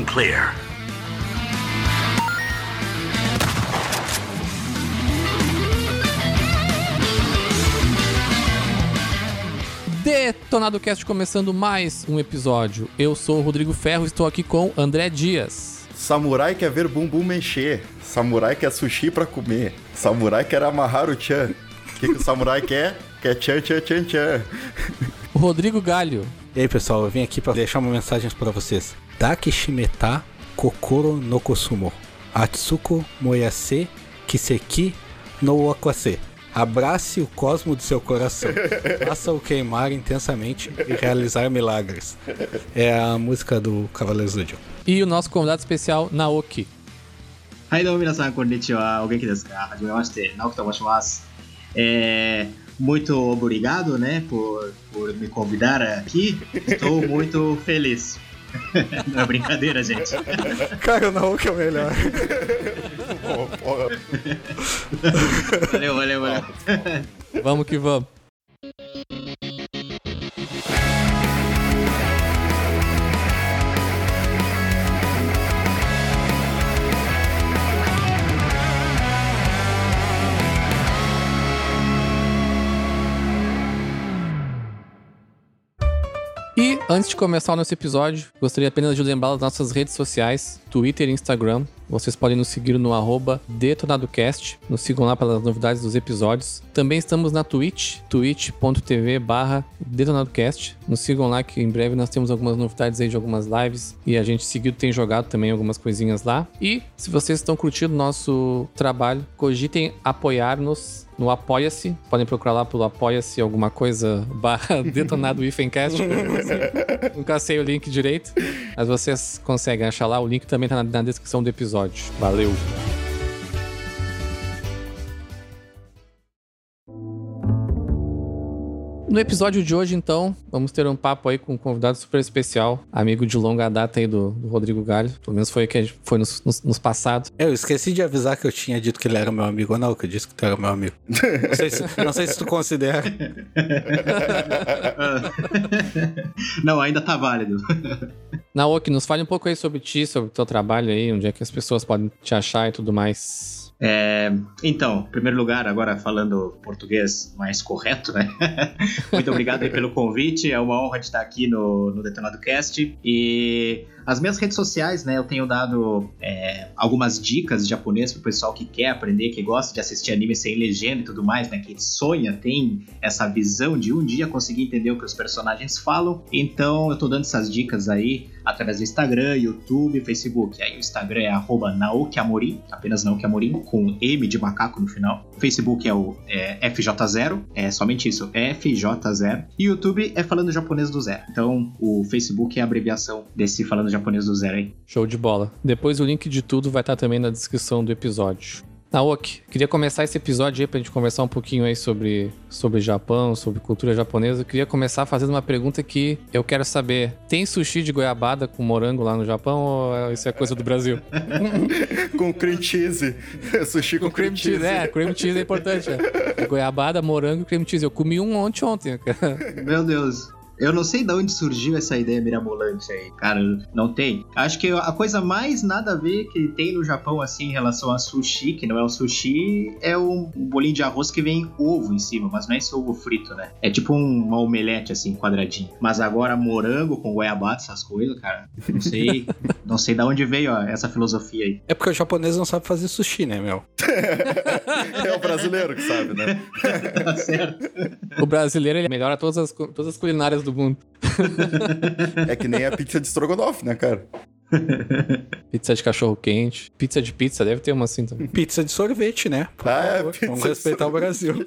and clear. Detonado Cast começando mais um episódio. Eu sou o Rodrigo Ferro, estou aqui com André Dias. Samurai quer ver bumbum mexer. Samurai quer sushi pra comer. Samurai quer amarrar o chan. O que, que o samurai quer? Quer tchan, tchan, tchan, tchan. Rodrigo Galho. E aí, pessoal, eu vim aqui para deixar uma mensagem para vocês. Dakishimeta Kokoro no Kosumo, Atsuko Moyase Kiseki no Okwase. Abrace o cosmo do seu coração, faça-o queimar intensamente e realizar milagres. É a música do Cavaleiro Zodíaco. E o nosso convidado especial, Naoki. Aí, do minasan, konnichiwa. O que desu ka? Naoki to moshimasu. É, muito obrigado, né, por, por me convidar aqui. Estou muito feliz. Não é brincadeira, gente. Cara, não, que é o melhor. Valeu, valeu, valeu. Vamos que vamos. Antes de começar o nosso episódio, gostaria apenas de lembrar das nossas redes sociais, Twitter e Instagram. Vocês podem nos seguir no arroba DetonadoCast, nos sigam lá pelas novidades dos episódios. Também estamos na Twitch, twitch.tv barra DetonadoCast. Nos sigam lá que em breve nós temos algumas novidades aí de algumas lives e a gente seguido tem jogado também algumas coisinhas lá. E se vocês estão curtindo nosso trabalho, cogitem apoiar-nos no Apoia-se. Podem procurar lá pelo Apoia-se alguma coisa barra detonado Ifencast. Nunca sei o link direito, mas vocês conseguem achar lá. O link também tá na, na descrição do episódio. Valeu! No episódio de hoje, então, vamos ter um papo aí com um convidado super especial, amigo de longa data aí do, do Rodrigo Galho. Pelo menos foi o que foi nos, nos, nos passados. Eu esqueci de avisar que eu tinha dito que ele era meu amigo ou não, que eu disse que tu era meu amigo. Não sei se, não sei se tu considera. Não, ainda tá válido. Naoki, nos fale um pouco aí sobre ti, sobre o teu trabalho aí, onde é que as pessoas podem te achar e tudo mais. É, então, em primeiro lugar, agora falando português mais correto, né? Muito obrigado pelo convite. É uma honra de estar aqui no, no Detonado Cast. E as minhas redes sociais, né? Eu tenho dado é, algumas dicas de japonês pro pessoal que quer aprender, que gosta de assistir anime sem legenda e tudo mais, né? Que sonha, tem essa visão de um dia conseguir entender o que os personagens falam. Então, eu tô dando essas dicas aí através do Instagram, YouTube, Facebook. Aí o Instagram é arroba Naoki apenas Naoki Amorim, com M de macaco no final. O Facebook é o é, FJ0, é somente isso, FJ0. E YouTube é Falando Japonês do Zero. Então, o Facebook é a abreviação desse Falando Japonês do Zero aí. Show de bola. Depois o link de tudo vai estar também na descrição do episódio. Naoki, queria começar esse episódio aí pra gente conversar um pouquinho aí sobre, sobre Japão, sobre cultura japonesa. Eu queria começar fazendo uma pergunta que eu quero saber. Tem sushi de goiabada com morango lá no Japão ou isso é coisa do Brasil? com cream cheese. Sushi com, cream, cheese. É, cream cheese é importante. É. Goiabada, morango e cream cheese. Eu comi um ontem ontem. Meu Deus. Eu não sei de onde surgiu essa ideia mirabolante aí, cara. Não tem. Acho que a coisa mais nada a ver que tem no Japão, assim, em relação a sushi, que não é um sushi, é um, bolinho de arroz que vem ovo em cima, mas não é esse ovo frito, né? É tipo um, uma omelete, assim, quadradinho. Mas agora morango com goiabada, essas coisas, cara, não sei. não sei de onde veio ó, essa filosofia aí. É porque o japonês não sabe fazer sushi, né, meu? É o brasileiro que sabe, né? tá certo. O brasileiro ele melhora todas as, todas as culinárias do mundo. É que nem a pizza de estrogonofe, né, cara? Pizza de cachorro quente, pizza de pizza, deve ter uma assim também. Pizza de sorvete, né? Por Ah, é, pizza Vamos de respeitar o Brasil.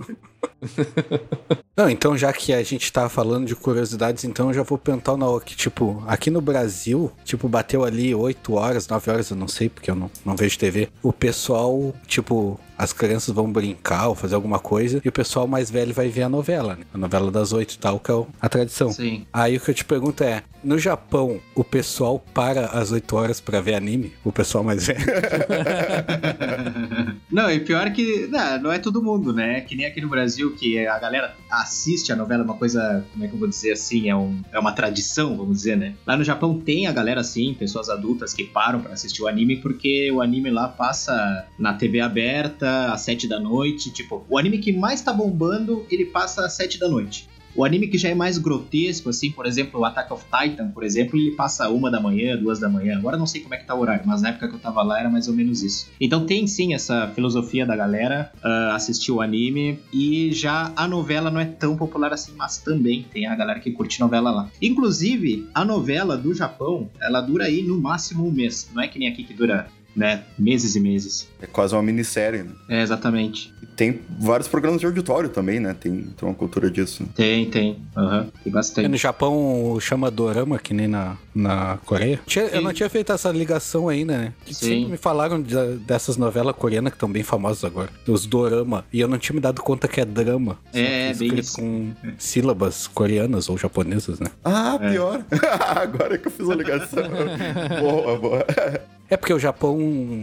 Não, então já que a gente tá falando de curiosidades, então eu já vou perguntar na que, tipo, aqui no Brasil, tipo, bateu ali 8 horas, 9 horas, eu não sei, porque eu não, não vejo TV. O pessoal, tipo, as crianças vão brincar ou fazer alguma coisa, e o pessoal mais velho vai ver a novela, né? A novela das oito e tal, que é a tradição. Sim. Aí o que eu te pergunto é, no Japão, o pessoal para às 8 horas para ver anime? O pessoal mais velho? não, e pior que não, não é todo mundo, né? Que nem aqui no Brasil, que a galera assiste a novela, uma coisa, como é que eu vou dizer assim, é, um, é uma tradição, vamos dizer, né? Lá no Japão tem a galera assim, pessoas adultas que param para assistir o anime, porque o anime lá passa na TV aberta às 7 da noite. Tipo, o anime que mais tá bombando, ele passa às 7 da noite. O anime que já é mais grotesco, assim, por exemplo, o Attack of Titan, por exemplo, ele passa uma da manhã, duas da manhã. Agora não sei como é que tá o horário, mas na época que eu tava lá era mais ou menos isso. Então tem sim essa filosofia da galera uh, assistir o anime e já a novela não é tão popular assim, mas também tem a galera que curte novela lá. Inclusive, a novela do Japão, ela dura aí no máximo um mês. Não é que nem aqui que dura né? Meses e meses. É quase uma minissérie, né? É, exatamente. E tem vários programas de auditório também, né? Tem, tem uma cultura disso. Tem, tem. Uhum. Tem bastante. no Japão chama dorama, que nem na, na Coreia. eu não tinha feito essa ligação ainda, né? Que sempre me falaram de, dessas novelas coreanas que estão bem famosas agora. Os dorama. E eu não tinha me dado conta que é drama. É, é bem isso. com sílabas coreanas ou japonesas, né? Ah, pior. É. agora que eu fiz a ligação. boa, boa. É porque o Japão,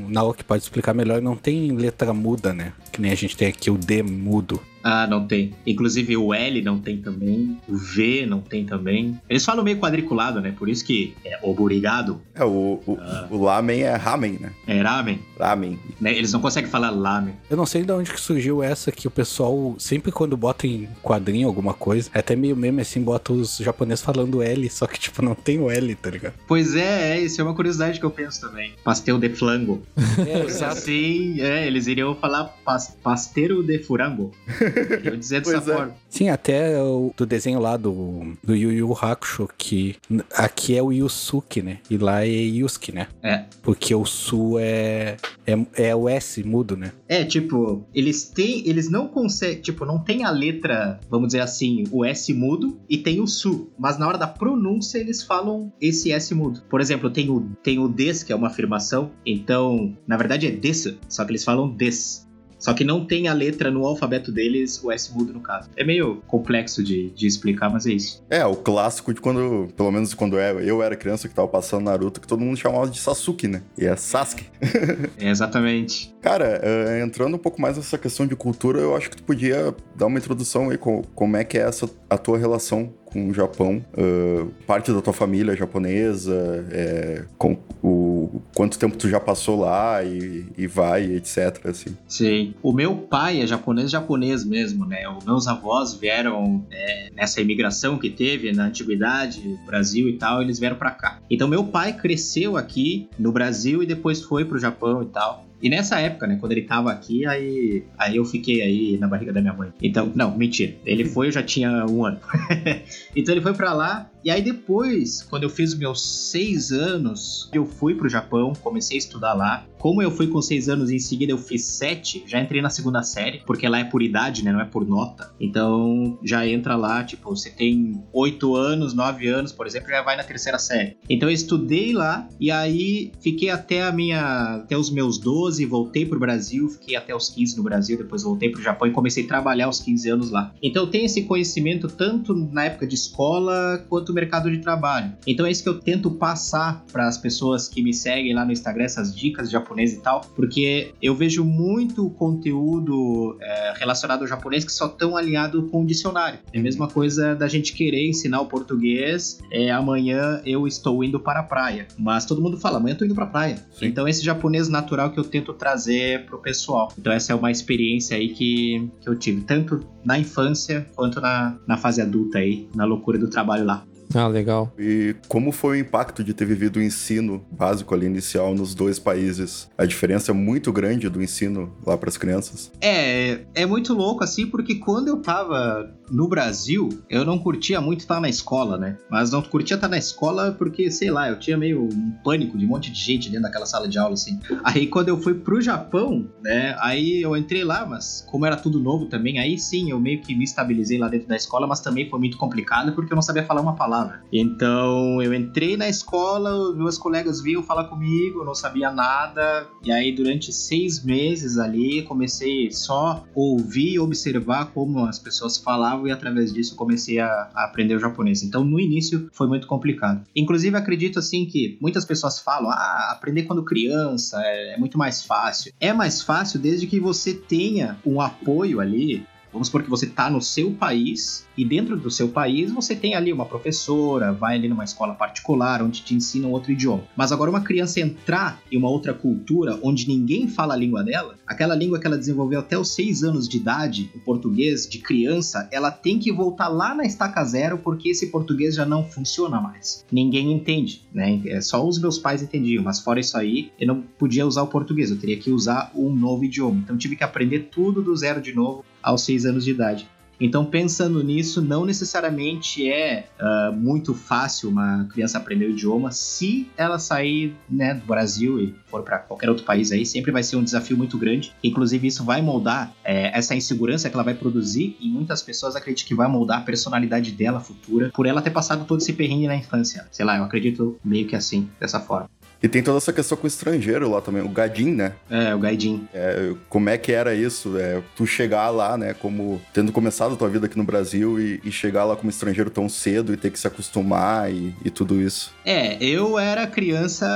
Naoki pode explicar melhor, não tem letra muda, né? Que nem a gente tem aqui o D mudo. Ah, não tem. Inclusive o L não tem também. O V não tem também. Eles falam meio quadriculado, né? Por isso que é obrigado. É, o, o, ah. o lamen é ramen, né? É ramen. Ramen. Né? Eles não conseguem falar lamen. Eu não sei de onde que surgiu essa que o pessoal, sempre quando bota em quadrinho alguma coisa, é até meio meme assim, bota os japoneses falando L, só que tipo, não tem o L, tá ligado? Pois é, é isso é uma curiosidade que eu penso também. Pastel de flango. É, exato. Assim, é, eles iriam falar pas, pasteiro de furango. Eu dizer dessa é. forma. Sim, até o, do desenho lá do, do Yu Yu Hakusho, que aqui é o Yusuke, né? E lá é Yusuke, né? É. Porque o Su é, é, é o S mudo, né? É, tipo, eles têm. Eles não conseguem. Tipo, não tem a letra, vamos dizer assim, o S mudo e tem o Su. Mas na hora da pronúncia eles falam esse S mudo. Por exemplo, tem o, tem o des, que é uma afirmação. Então, na verdade é des, só que eles falam des. Só que não tem a letra no alfabeto deles, o S mudo no caso. É meio complexo de, de explicar, mas é isso. É, o clássico de quando, pelo menos quando eu era criança que tava passando Naruto, que todo mundo chamava de Sasuke, né? E é Sasuke. é, exatamente. Cara, uh, entrando um pouco mais nessa questão de cultura, eu acho que tu podia dar uma introdução aí com como é que é essa a tua relação com o Japão, uh, parte da tua família japonesa, é, com o quanto tempo tu já passou lá e, e vai, etc. Assim. Sim. O meu pai é japonês, japonês mesmo, né? Os meus avós vieram é, nessa imigração que teve na antiguidade, Brasil e tal, eles vieram para cá. Então meu pai cresceu aqui no Brasil e depois foi pro Japão e tal. E nessa época, né, quando ele tava aqui, aí, aí eu fiquei aí na barriga da minha mãe. Então, não, mentira. Ele foi, eu já tinha um ano. então ele foi para lá e aí depois, quando eu fiz meus seis anos, eu fui pro Japão, comecei a estudar lá. Como eu fui com seis anos e em seguida eu fiz sete, já entrei na segunda série, porque lá é por idade, né? Não é por nota. Então já entra lá, tipo, você tem oito anos, nove anos, por exemplo, já vai na terceira série. Então eu estudei lá e aí fiquei até a minha. até os meus 12, voltei pro Brasil, fiquei até os 15 no Brasil, depois voltei pro Japão e comecei a trabalhar aos 15 anos lá. Então eu tenho esse conhecimento tanto na época de escola quanto do mercado de trabalho. Então é isso que eu tento passar para as pessoas que me seguem lá no Instagram, essas dicas de e tal, porque eu vejo muito conteúdo é, relacionado ao japonês que só estão alinhado com o dicionário. É a mesma coisa da gente querer ensinar o português, é, amanhã eu estou indo para a praia, mas todo mundo fala, amanhã eu estou indo para a praia. Sim. Então esse japonês natural que eu tento trazer pro pessoal. Então essa é uma experiência aí que, que eu tive, tanto na infância quanto na, na fase adulta aí, na loucura do trabalho lá. Ah, legal. E como foi o impacto de ter vivido o ensino básico ali inicial nos dois países? A diferença é muito grande do ensino lá para as crianças? É, é muito louco assim, porque quando eu tava no Brasil, eu não curtia muito estar na escola, né? Mas não curtia estar na escola porque, sei lá, eu tinha meio um pânico de um monte de gente dentro daquela sala de aula, assim. Aí quando eu fui pro Japão, né? Aí eu entrei lá, mas como era tudo novo também, aí sim eu meio que me estabilizei lá dentro da escola, mas também foi muito complicado porque eu não sabia falar uma palavra. Então eu entrei na escola, meus colegas vinham falar comigo, eu não sabia nada, e aí durante seis meses ali comecei só ouvir e observar como as pessoas falavam e através disso comecei a, a, aprender o japonês. Então no início foi muito complicado. Inclusive acredito assim que muitas pessoas falam, ah, aprender quando criança é, é muito mais fácil. É mais fácil desde que você tenha um apoio ali Vamos supor que você está no seu país e dentro do seu país você tem ali uma professora, vai ali numa escola particular onde te ensina um outro idioma. Mas agora uma criança entrar em uma outra cultura onde ninguém fala a língua dela, aquela língua que ela desenvolveu até os seis anos de idade, o português de criança, ela tem que voltar lá na estaca zero porque esse português já não funciona mais. Ninguém entende, né? É só os meus pais entendiam, mas fora isso aí, eu não podia usar o português, eu teria que usar um novo idioma. Então tive que aprender tudo do zero de novo aos seis anos de idade. Então, pensando nisso, não necessariamente é uh, muito fácil uma criança aprender o idioma. Se ela sair né, do Brasil e for para qualquer outro país aí, sempre vai ser um desafio muito grande. Inclusive, isso vai moldar é, essa insegurança que ela vai produzir e muitas pessoas acreditam que vai moldar a personalidade dela futura por ela ter passado todo esse perrengue na infância. Sei lá, eu acredito meio que assim, dessa forma. E tem toda essa questão com o estrangeiro lá também, o Gadin, né? É, o Gaidin. É, como é que era isso? É, tu chegar lá, né, como tendo começado a tua vida aqui no Brasil e, e chegar lá como estrangeiro tão cedo e ter que se acostumar e, e tudo isso. É, eu era criança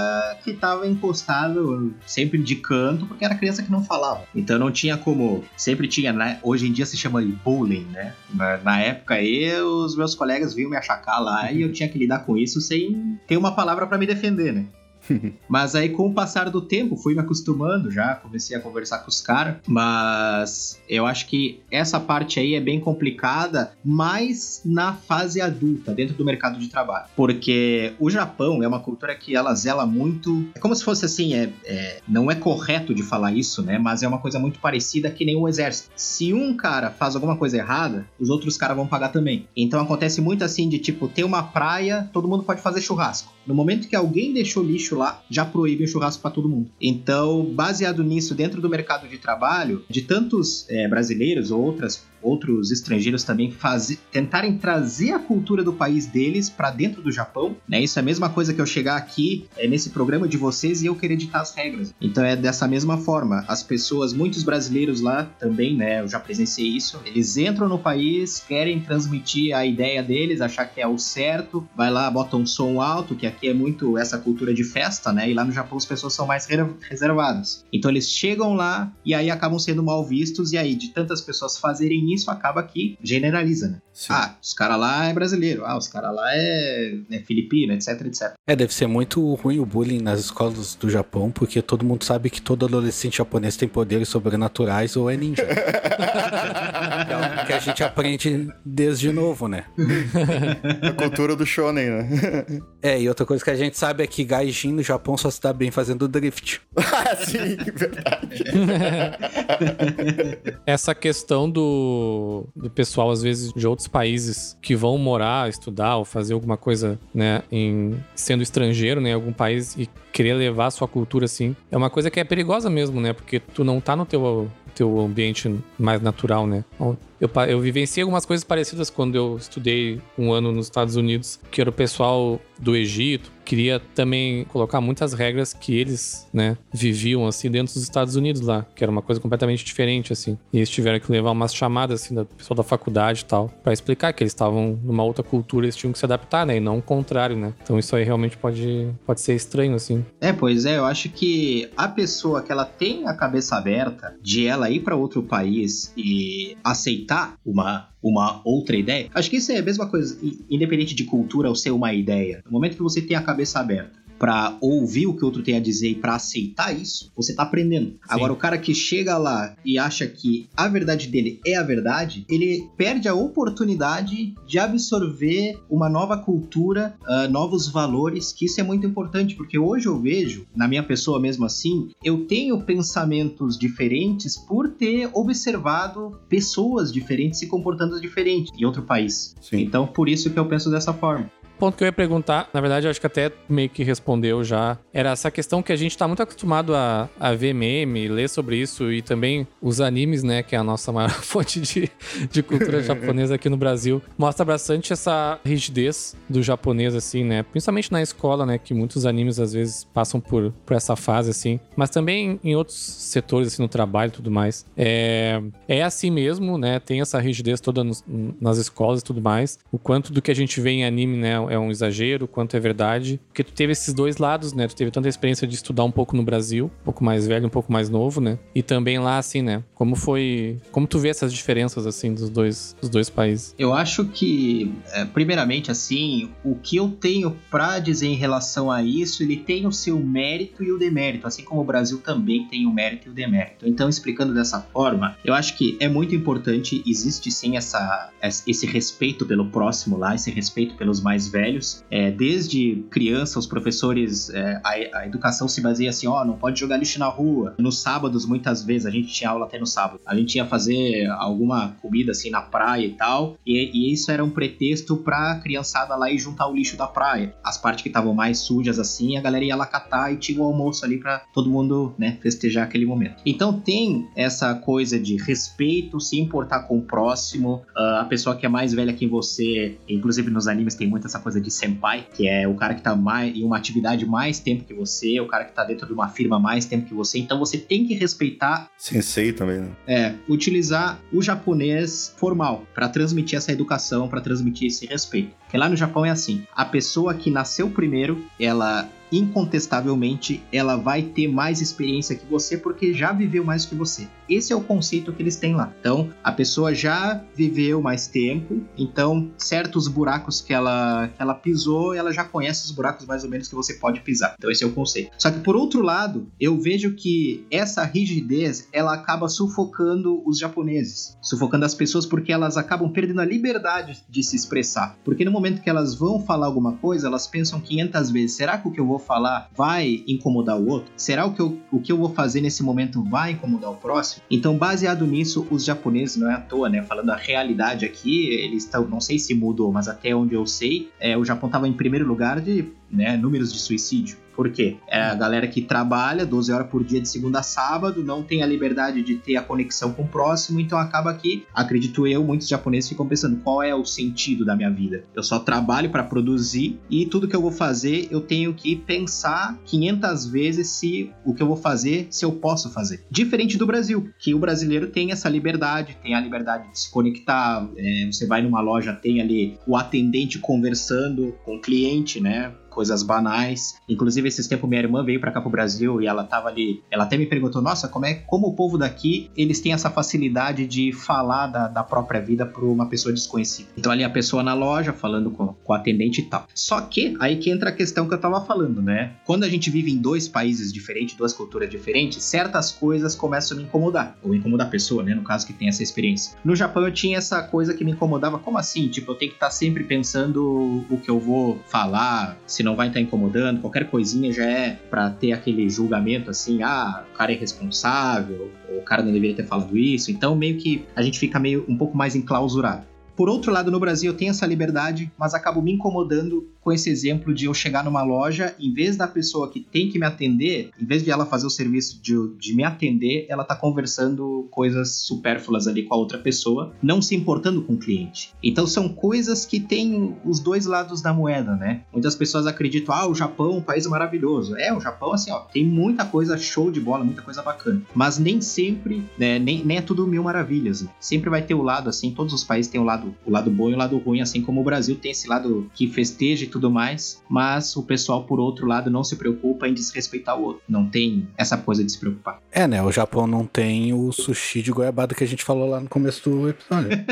que tava encostado sempre de canto, porque era criança que não falava. Então não tinha como. Sempre tinha, né? Hoje em dia se chama de bullying, né? Na, na época aí, os meus colegas vinham me achacar lá e eu tinha que lidar com isso sem ter uma palavra para me defender, né? mas aí, com o passar do tempo, fui me acostumando já, comecei a conversar com os caras. Mas eu acho que essa parte aí é bem complicada, mais na fase adulta, dentro do mercado de trabalho. Porque o Japão é uma cultura que ela zela muito. É como se fosse assim, é, é não é correto de falar isso, né? Mas é uma coisa muito parecida que nem o exército. Se um cara faz alguma coisa errada, os outros caras vão pagar também. Então acontece muito assim de tipo, ter uma praia, todo mundo pode fazer churrasco. No momento que alguém deixou lixo lá, já proíbe o churrasco para todo mundo. Então, baseado nisso, dentro do mercado de trabalho, de tantos é, brasileiros ou outras outros estrangeiros também fazer, tentarem trazer a cultura do país deles para dentro do Japão, né? Isso é a mesma coisa que eu chegar aqui é, nesse programa de vocês e eu querer ditar as regras. Então é dessa mesma forma. As pessoas, muitos brasileiros lá também, né? Eu já presenciei isso. Eles entram no país, querem transmitir a ideia deles, achar que é o certo, vai lá, bota um som alto, que aqui é muito essa cultura de festa, né? E lá no Japão as pessoas são mais reservadas. Então eles chegam lá e aí acabam sendo mal vistos e aí de tantas pessoas fazerem isso acaba que generaliza, né? Sim. Ah, os caras lá é brasileiro, ah, os caras lá é, é filipino, etc, etc. É, deve ser muito ruim o bullying nas escolas do Japão, porque todo mundo sabe que todo adolescente japonês tem poderes sobrenaturais ou é ninja. a gente aprende desde novo, né? a cultura do shonen, né? É, e outra coisa que a gente sabe é que gaijin no Japão só se dá bem fazendo drift. ah, sim, verdade. Essa questão do do, pessoal, às vezes, de outros países que vão morar, estudar ou fazer alguma coisa, né, em sendo estrangeiro, né, em algum país e querer levar a sua cultura assim, é uma coisa que é perigosa mesmo, né? Porque tu não tá no teu teu ambiente mais natural, né? Eu, eu vivenciei algumas coisas parecidas quando eu estudei um ano nos Estados Unidos, que era o pessoal do Egito, queria também colocar muitas regras que eles, né, viviam assim dentro dos Estados Unidos lá, que era uma coisa completamente diferente assim. E eles tiveram que levar umas chamadas assim do pessoal da faculdade e tal, para explicar que eles estavam numa outra cultura, eles tinham que se adaptar, né, e não o contrário, né? Então isso aí realmente pode pode ser estranho assim. É, pois é, eu acho que a pessoa que ela tem a cabeça aberta de ela ir para outro país e aceitar uma uma outra ideia. Acho que isso é a mesma coisa, independente de cultura ou ser uma ideia. No momento que você tem a cabeça aberta para ouvir o que o outro tem a dizer e para aceitar isso, você tá aprendendo. Agora, o cara que chega lá e acha que a verdade dele é a verdade, ele perde a oportunidade de absorver uma nova cultura, uh, novos valores, que isso é muito importante, porque hoje eu vejo, na minha pessoa mesmo assim, eu tenho pensamentos diferentes por ter observado pessoas diferentes se comportando diferente em outro país. Sim. Então, por isso que eu penso dessa forma ponto que eu ia perguntar, na verdade, eu acho que até meio que respondeu já, era essa questão que a gente tá muito acostumado a, a ver meme, ler sobre isso e também os animes, né, que é a nossa maior fonte de, de cultura japonesa aqui no Brasil, mostra bastante essa rigidez do japonês, assim, né, principalmente na escola, né, que muitos animes às vezes passam por, por essa fase, assim, mas também em outros setores, assim, no trabalho e tudo mais. É, é assim mesmo, né, tem essa rigidez toda nas escolas e tudo mais, o quanto do que a gente vê em anime, né, é um exagero, quanto é verdade. Porque tu teve esses dois lados, né? Tu teve tanta experiência de estudar um pouco no Brasil, um pouco mais velho, um pouco mais novo, né? E também lá, assim, né? Como foi. Como tu vê essas diferenças, assim, dos dois, dos dois países? Eu acho que, é, primeiramente, assim, o que eu tenho para dizer em relação a isso, ele tem o seu mérito e o demérito, assim como o Brasil também tem o mérito e o demérito. Então, explicando dessa forma, eu acho que é muito importante, existe sim essa, esse respeito pelo próximo lá, esse respeito pelos mais velhos. É, desde criança, os professores, é, a, a, educação se baseia assim: ó, não pode jogar lixo na rua. Nos sábados, muitas vezes, a gente tinha aula até no sábado. A gente ia fazer alguma comida assim na praia e tal, e, e isso era um pretexto pra criançada lá ir juntar o lixo da praia. As partes que estavam mais sujas assim, a galera ia lá catar e tinha o almoço ali pra todo mundo, né, festejar aquele momento. Então tem essa coisa de respeito, se importar com o próximo, uh, a pessoa que é mais velha que você, inclusive nos animes tem muito essa coisa de senpai, que é o cara que tá mais, em uma atividade mais tempo que você, o cara que tá dentro de uma firma mais tempo que você. Então você tem que respeitar. Sensei também, né? É, utilizar o japonês formal para transmitir essa educação, para transmitir esse respeito. Porque lá no Japão é assim: a pessoa que nasceu primeiro, ela incontestavelmente ela vai ter mais experiência que você porque já viveu mais que você. Esse é o conceito que eles têm lá. Então, a pessoa já viveu mais tempo, então certos buracos que ela, que ela pisou, ela já conhece os buracos mais ou menos que você pode pisar. Então, esse é o conceito. Só que por outro lado, eu vejo que essa rigidez, ela acaba sufocando os japoneses, sufocando as pessoas porque elas acabam perdendo a liberdade de se expressar. Porque no momento que elas vão falar alguma coisa, elas pensam 500 vezes: será que o que eu vou falar vai incomodar o outro? Será o que eu, o que eu vou fazer nesse momento vai incomodar o próximo? Então, baseado nisso, os japoneses, não é à toa, né? Falando a realidade aqui, eles estão, não sei se mudou, mas até onde eu sei, é, o Japão estava em primeiro lugar de né, números de suicídio. Por quê? É a galera que trabalha 12 horas por dia de segunda a sábado, não tem a liberdade de ter a conexão com o próximo, então acaba que, acredito eu, muitos japoneses ficam pensando qual é o sentido da minha vida. Eu só trabalho para produzir e tudo que eu vou fazer eu tenho que pensar 500 vezes se o que eu vou fazer, se eu posso fazer. Diferente do Brasil, que o brasileiro tem essa liberdade, tem a liberdade de se conectar. É, você vai numa loja, tem ali o atendente conversando com o cliente, né? Coisas banais. Inclusive, esses tempos minha irmã veio para cá pro Brasil e ela tava ali. Ela até me perguntou: nossa, como é como o povo daqui eles têm essa facilidade de falar da, da própria vida pra uma pessoa desconhecida. Então, ali a pessoa na loja falando com, com o atendente e tal. Só que aí que entra a questão que eu tava falando, né? Quando a gente vive em dois países diferentes, duas culturas diferentes, certas coisas começam a me incomodar. Ou incomodar a pessoa, né? No caso que tem essa experiência. No Japão eu tinha essa coisa que me incomodava. Como assim? Tipo, eu tenho que estar tá sempre pensando o que eu vou falar, se não vai estar incomodando, qualquer coisinha já é para ter aquele julgamento assim, ah, o cara é irresponsável, o cara não deveria ter falado isso. Então meio que a gente fica meio um pouco mais enclausurado. Por outro lado, no Brasil eu tenho essa liberdade, mas acabo me incomodando com esse exemplo de eu chegar numa loja, em vez da pessoa que tem que me atender, em vez de ela fazer o serviço de, de me atender, ela tá conversando coisas supérfluas ali com a outra pessoa, não se importando com o cliente. Então são coisas que têm os dois lados da moeda, né? Muitas pessoas acreditam, ah, o Japão é um país maravilhoso. É, o Japão, assim, ó, tem muita coisa show de bola, muita coisa bacana. Mas nem sempre, né, nem, nem é tudo mil maravilhas. Né? Sempre vai ter o lado, assim, todos os países têm o lado, o lado bom e o lado ruim, assim como o Brasil tem esse lado que festeja tudo mais, mas o pessoal, por outro lado, não se preocupa em desrespeitar o outro. Não tem essa coisa de se preocupar. É, né? O Japão não tem o sushi de goiabada que a gente falou lá no começo do episódio.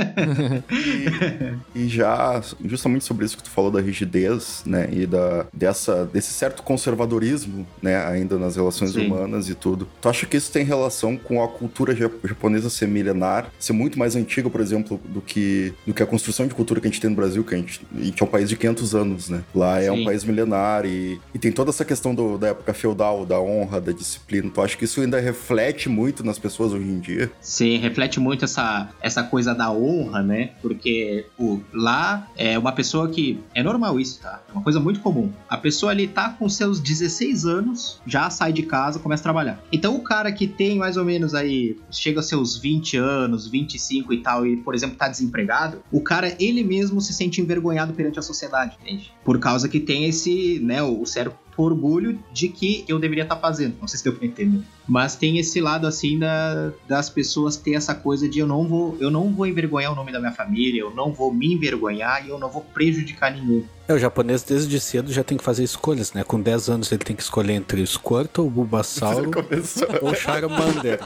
E já, justamente sobre isso que tu falou da rigidez, né, e da, dessa, desse certo conservadorismo, né, ainda nas relações Sim. humanas e tudo. Tu acha que isso tem relação com a cultura ja- japonesa ser milenar, ser muito mais antiga, por exemplo, do que, do que a construção de cultura que a gente tem no Brasil, que a gente, a gente é um país de 500 anos, né? Lá é um Sim. país milenar e, e tem toda essa questão do- da época feudal, da honra, da disciplina. Tu acha que isso ainda reflete muito nas pessoas hoje em dia? Sim, reflete muito essa, essa coisa da honra, né? Porque pô, lá é uma pessoa que. É normal isso, tá? É uma coisa muito comum. A pessoa ali tá com seus 16 anos, já sai de casa, começa a trabalhar. Então o cara que tem mais ou menos aí, chega aos seus 20 anos, 25 e tal, e, por exemplo, tá desempregado, o cara ele mesmo se sente envergonhado perante a sociedade, entende? Por causa que tem esse, né, o certo orgulho de que eu deveria estar fazendo. Não sei se deu pra entender. Mas tem esse lado assim da, das pessoas ter essa coisa de eu não vou, eu não vou envergonhar o nome da minha família, eu não vou me envergonhar e eu não vou prejudicar ninguém. É, o japonês desde cedo já tem que fazer escolhas, né? Com 10 anos ele tem que escolher entre Squirtle, Bulbasauro Começou. ou Charmander.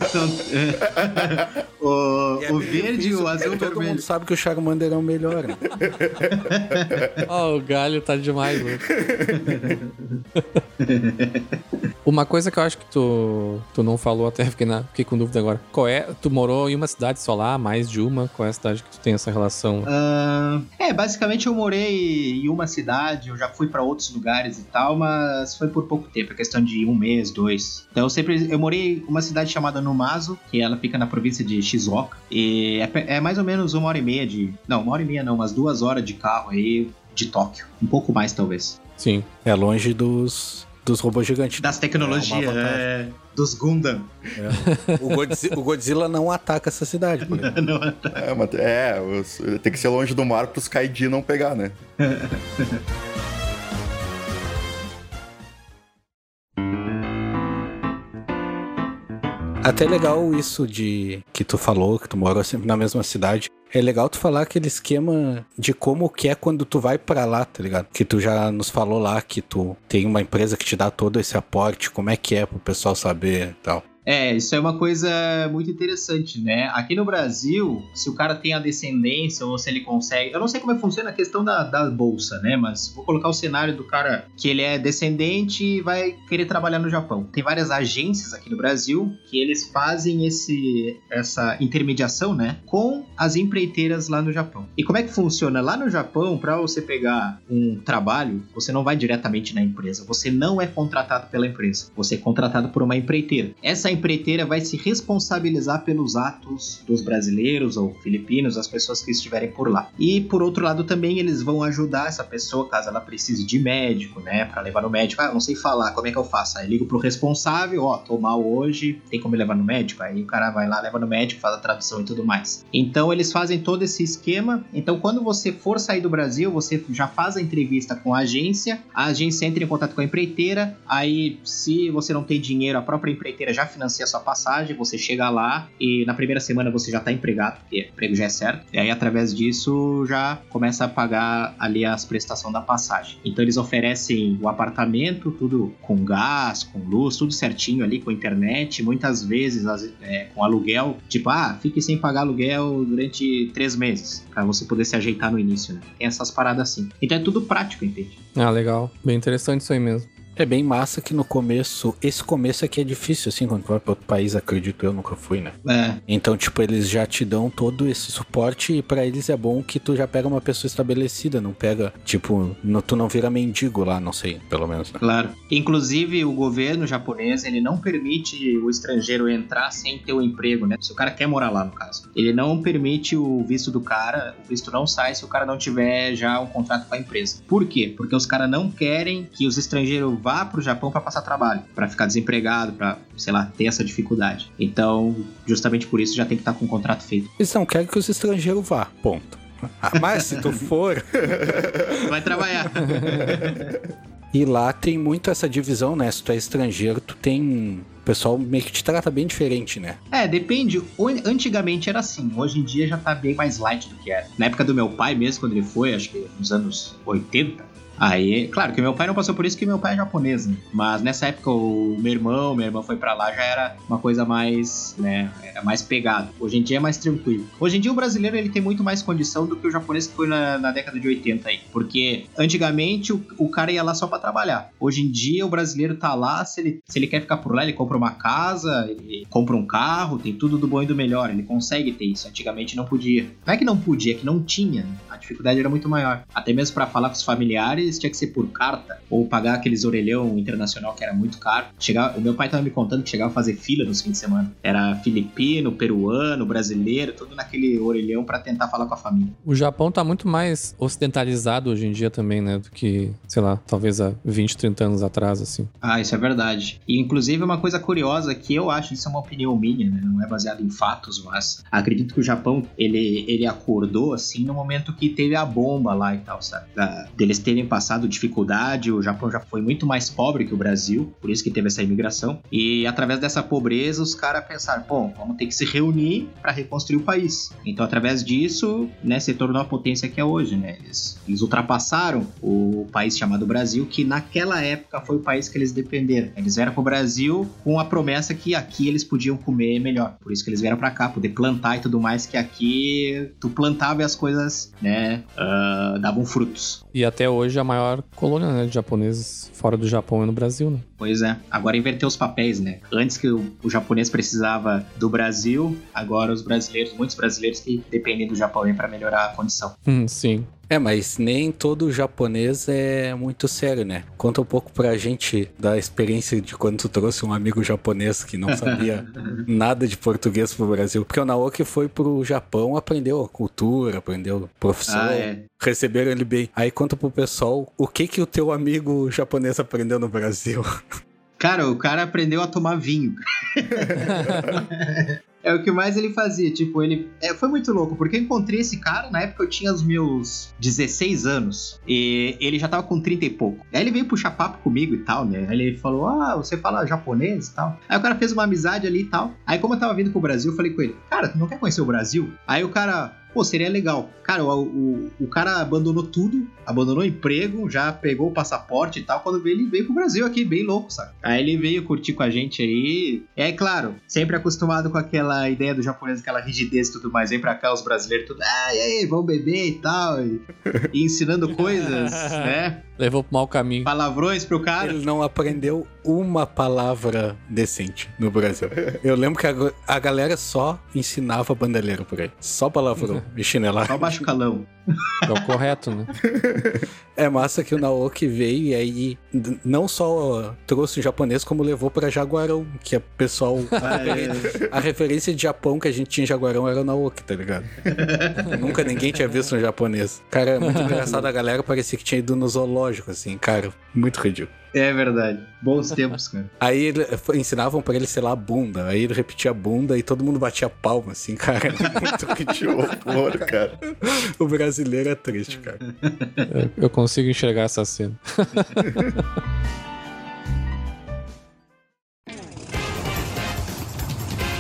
O, E é o verde, difícil, o azul, o porque Todo vermelho. mundo sabe que o Charmander é o melhor. Né? Ó, o galho tá demais, né? Uma coisa que eu acho que tu, tu não falou, até fiquei, na, fiquei com dúvida agora. Qual é? Tu morou em uma cidade só lá, mais de uma? Qual é a cidade que tu tem essa relação? Ah, é, basicamente eu morei em uma cidade, eu já fui pra outros lugares e tal, mas foi por pouco tempo, é questão de um mês, dois. Então eu sempre, eu morei uma cidade chamada Numazu, que ela fica na província de Shizuoka, e é, é mais ou menos uma hora e meia de, não, uma hora e meia não, umas duas horas de carro aí de Tóquio, um pouco mais talvez. Sim. É longe dos, dos robôs gigantes. Das tecnologias, É é, dos Gundam. O Godzilla, o Godzilla não ataca essa cidade, por exemplo. Não, É, mas, é os- tem que ser longe do mar pros Kaiji não pegar, né? Até legal isso de que tu falou, que tu morou sempre na mesma cidade. É legal tu falar aquele esquema de como que é quando tu vai pra lá, tá ligado? Que tu já nos falou lá que tu tem uma empresa que te dá todo esse aporte, como é que é pro pessoal saber e tal. É, isso é uma coisa muito interessante, né? Aqui no Brasil, se o cara tem a descendência ou se ele consegue. Eu não sei como é que funciona a questão da, da bolsa, né? Mas vou colocar o cenário do cara que ele é descendente e vai querer trabalhar no Japão. Tem várias agências aqui no Brasil que eles fazem esse, essa intermediação, né? Com as empreiteiras lá no Japão. E como é que funciona? Lá no Japão, para você pegar um trabalho, você não vai diretamente na empresa. Você não é contratado pela empresa. Você é contratado por uma empreiteira. Essa empreiteira vai se responsabilizar pelos atos dos brasileiros ou filipinos, as pessoas que estiverem por lá. E por outro lado também eles vão ajudar essa pessoa caso ela precise de médico, né, para levar no médico. Ah, não sei falar, como é que eu faço? Aí ligo pro responsável, ó, tô mal hoje, tem como me levar no médico? Aí o cara vai lá, leva no médico, faz a tradução e tudo mais. Então eles fazem todo esse esquema. Então quando você for sair do Brasil, você já faz a entrevista com a agência, a agência entra em contato com a empreiteira, aí se você não tem dinheiro, a própria empreiteira já financia a sua passagem, você chega lá e na primeira semana você já tá empregado, porque o emprego já é certo. E aí através disso já começa a pagar ali as prestações da passagem. Então eles oferecem o apartamento, tudo com gás, com luz, tudo certinho ali, com internet, muitas vezes é, com aluguel, tipo, ah, fique sem pagar aluguel durante três meses, pra você poder se ajeitar no início, né? Tem essas paradas assim. Então é tudo prático, entende? Ah, legal. Bem interessante isso aí mesmo. É bem massa que no começo, esse começo aqui é difícil, assim, quando tu vai pra outro país, acredito eu, nunca fui, né? É, Então, tipo, eles já te dão todo esse suporte e pra eles é bom que tu já pega uma pessoa estabelecida, não pega, tipo, no- tu não vira mendigo lá, não sei, pelo menos, né? Claro. Inclusive, o governo japonês, ele não permite o estrangeiro entrar sem ter o emprego, né? Se o cara quer morar lá, no caso. Ele não permite o visto do cara, o visto não sai se o cara não tiver já um contrato com a empresa. Por quê? Porque os caras não querem que os estrangeiros vá pro Japão para passar trabalho, para ficar desempregado, para, sei lá, ter essa dificuldade. Então, justamente por isso já tem que estar com o contrato feito. Eles não querem que os estrangeiros vá, ponto. Ah, Mas se tu for, Vai trabalhar. E lá tem muito essa divisão, né? Se tu é estrangeiro, tu tem. O pessoal meio que te trata bem diferente, né? É, depende. O- Antigamente era assim, hoje em dia já tá bem mais light do que era. Na época do meu pai mesmo, quando ele foi, acho que nos anos 80, Aí, claro que meu pai não passou por isso, que meu pai é japonês, né? Mas nessa época o meu irmão, meu irmão foi para lá, já era uma coisa mais, né, era mais pegado. Hoje em dia é mais tranquilo. Hoje em dia o brasileiro ele tem muito mais condição do que o japonês que foi na, na década de 80 aí. Porque antigamente o, o cara ia lá só para trabalhar. Hoje em dia o brasileiro tá lá, se ele, se ele quer ficar por lá, ele compra uma casa, ele compra um carro, tem tudo do bom e do melhor. Ele consegue ter isso. Antigamente não podia. Não é que não podia, é que não tinha. Né? A dificuldade era muito maior. Até mesmo para falar com os familiares tinha que ser por carta ou pagar aqueles orelhão internacional que era muito caro. Chegar, o meu pai tava me contando que chegava a fazer fila nos fins de semana. Era filipino, peruano, brasileiro, tudo naquele orelhão para tentar falar com a família. O Japão tá muito mais ocidentalizado hoje em dia também, né, do que, sei lá, talvez há 20, 30 anos atrás, assim. Ah, isso é verdade. E inclusive uma coisa curiosa que eu acho, isso é uma opinião minha, né, não é baseado em fatos, mas acredito que o Japão, ele, ele acordou, assim, no momento que teve a bomba lá e tal, sabe? Da, deles terem passado dificuldade, o Japão já foi muito mais pobre que o Brasil, por isso que teve essa imigração. E através dessa pobreza, os caras pensaram, bom, vamos ter que se reunir para reconstruir o país. Então, através disso, né, se tornou a potência que é hoje, né? Eles, eles ultrapassaram o país chamado Brasil, que naquela época foi o país que eles dependeram. Eles vieram pro Brasil com a promessa que aqui eles podiam comer melhor. Por isso que eles vieram para cá, poder plantar e tudo mais, que aqui tu plantava e as coisas, né, uh, davam frutos. E até hoje a maior colônia né, de japoneses fora do Japão é no Brasil, né? Pois é. Agora inverteu os papéis, né? Antes que o, o japonês precisava do Brasil, agora os brasileiros, muitos brasileiros que dependem do Japão para melhorar a condição. Hum, sim. É, mas nem todo japonês é muito sério, né? Conta um pouco pra gente da experiência de quando tu trouxe um amigo japonês que não sabia nada de português pro Brasil. Porque o Naoki foi pro Japão, aprendeu a cultura, aprendeu profissão, ah, é. receberam ele bem. Aí conta pro pessoal o que que o teu amigo japonês aprendeu no Brasil. Cara, o cara aprendeu a tomar vinho. é o que mais ele fazia. Tipo, ele. É, foi muito louco, porque eu encontrei esse cara, na época eu tinha os meus 16 anos. E ele já tava com 30 e pouco. Aí ele veio puxar papo comigo e tal, né? Aí ele falou: Ah, você fala japonês e tal. Aí o cara fez uma amizade ali e tal. Aí, como eu tava vindo pro Brasil, eu falei com ele: Cara, tu não quer conhecer o Brasil? Aí o cara pô, seria legal. Cara, o, o, o, cara abandonou tudo, abandonou o emprego, já pegou o passaporte e tal. Quando veio, ele veio pro Brasil aqui, bem louco, sabe? Aí ele veio curtir com a gente aí. É claro, sempre acostumado com aquela ideia do japonês, aquela rigidez e tudo mais. Vem pra cá os brasileiros, tudo, ah, e aí, vamos beber e tal. E, e ensinando coisas, né? Levou pro mau caminho. Palavrões pro cara. Ele não aprendeu uma palavra decente no Brasil. Eu lembro que a, a galera só ensinava bandeleiro por aí. Só palavrão e chinelagem. Só baixo calão. É o correto, né? É massa que o Naoki veio e aí não só trouxe o japonês, como levou para Jaguarão, que é pessoal. Ah, é. A referência de Japão que a gente tinha em Jaguarão era o Naoki, tá ligado? Nunca ninguém tinha visto um japonês. Cara, é muito engraçado. A galera parecia que tinha ido no zoológico, assim, cara. Muito ridículo. É verdade. Bons tempos, cara. Aí ele, ensinavam pra ele, sei lá, a bunda. Aí ele repetia a bunda e todo mundo batia palma, assim, cara. Muito ridículo, cara. O brasileiro é triste, cara. Eu, eu consigo enxergar essa cena.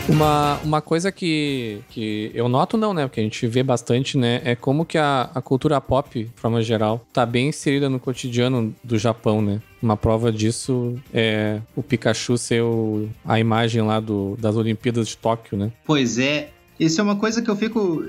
Uma, uma coisa que, que eu noto não, né? Porque a gente vê bastante, né? É como que a, a cultura pop, de forma geral, tá bem inserida no cotidiano do Japão, né? Uma prova disso é o Pikachu ser o, a imagem lá do, das Olimpíadas de Tóquio, né? Pois é, isso é uma coisa que eu fico.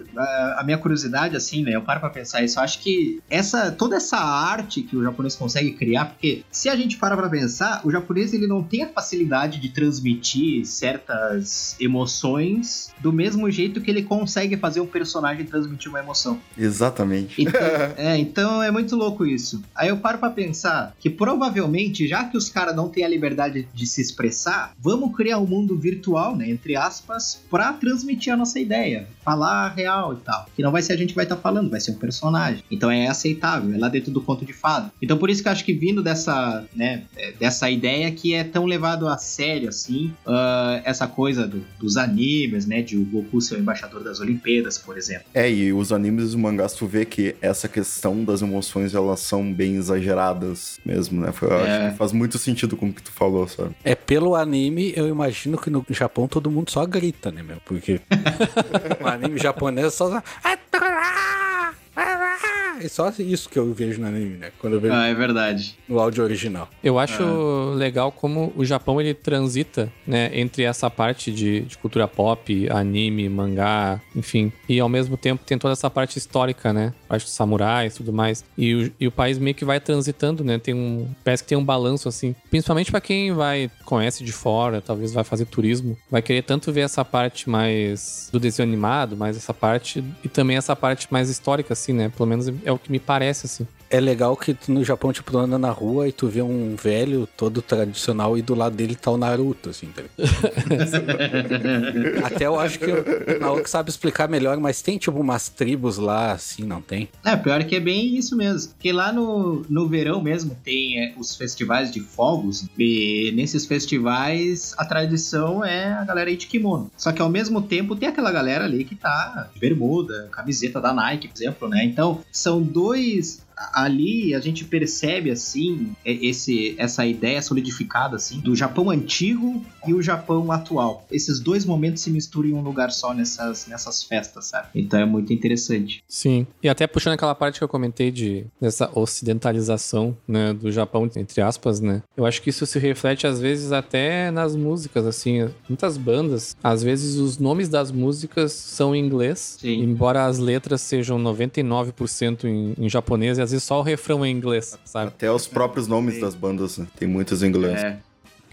A, minha curiosidade, assim, né? Eu paro pra pensar isso. Eu acho que essa, toda essa arte que o japonês consegue criar, porque se a gente para pra pensar, o japonês ele não tem a facilidade de transmitir certas emoções do mesmo jeito que ele consegue fazer um personagem transmitir uma emoção. Exatamente. Então, é, então é muito louco isso. Aí eu paro pra pensar que provavelmente, já que os caras não têm a liberdade de se expressar, vamos criar um mundo virtual, né? Entre aspas, pra transmitir a nossa essa ideia, falar real e tal. Que não vai ser a gente que vai estar tá falando, vai ser um personagem. Então é aceitável, é lá dentro do conto de fado. Então por isso que eu acho que vindo dessa, né, é, dessa ideia que é tão levado a sério assim, uh, essa coisa do, dos animes, né, de o Goku ser o embaixador das Olimpíadas, por exemplo. É, e os animes e os mangás tu vê que essa questão das emoções elas são bem exageradas mesmo, né? Eu é. acho que faz muito sentido com o que tu falou, sabe? É pelo anime, eu imagino que no Japão todo mundo só grita, né, meu? Porque um anime japonês só. É só isso que eu vejo no anime, né? Quando eu vejo Ah, é verdade. no áudio original. Eu acho legal como o Japão ele transita, né, entre essa parte de, de cultura pop, anime, mangá, enfim, e ao mesmo tempo tem toda essa parte histórica, né, parte dos samurais, e tudo mais. E o, e o país meio que vai transitando, né? Tem um, parece que tem um balanço assim, principalmente pra quem vai conhece de fora, talvez vai fazer turismo, vai querer tanto ver essa parte mais do desenho animado, mais essa parte e também essa parte mais histórica assim, né? Pelo menos é o que me parece assim. É legal que tu no Japão, tipo, tu anda na rua e tu vê um velho todo tradicional e do lado dele tá o Naruto, assim, tá? Até eu acho que o Naoki sabe explicar melhor, mas tem, tipo, umas tribos lá, assim, não tem? É, pior que é bem isso mesmo. Porque lá no, no verão mesmo tem é, os festivais de fogos. E nesses festivais a tradição é a galera de kimono. Só que ao mesmo tempo tem aquela galera ali que tá de bermuda, camiseta da Nike, por exemplo, né? Então são dois ali a gente percebe assim é- esse essa ideia solidificada assim do Japão antigo e o Japão atual. Esses dois momentos se misturam em um lugar só nessas nessas festas, sabe? Então é muito interessante. Sim. E até puxando aquela parte que eu comentei de dessa ocidentalização, né, do Japão, entre aspas, né? Eu acho que isso se reflete às vezes até nas músicas, assim, muitas bandas, às vezes os nomes das músicas são em inglês, Sim. embora as letras sejam 99% em, em japonês e às vezes só o refrão em inglês, sabe? Até os próprios nomes das bandas, né? tem muitos em inglês. É,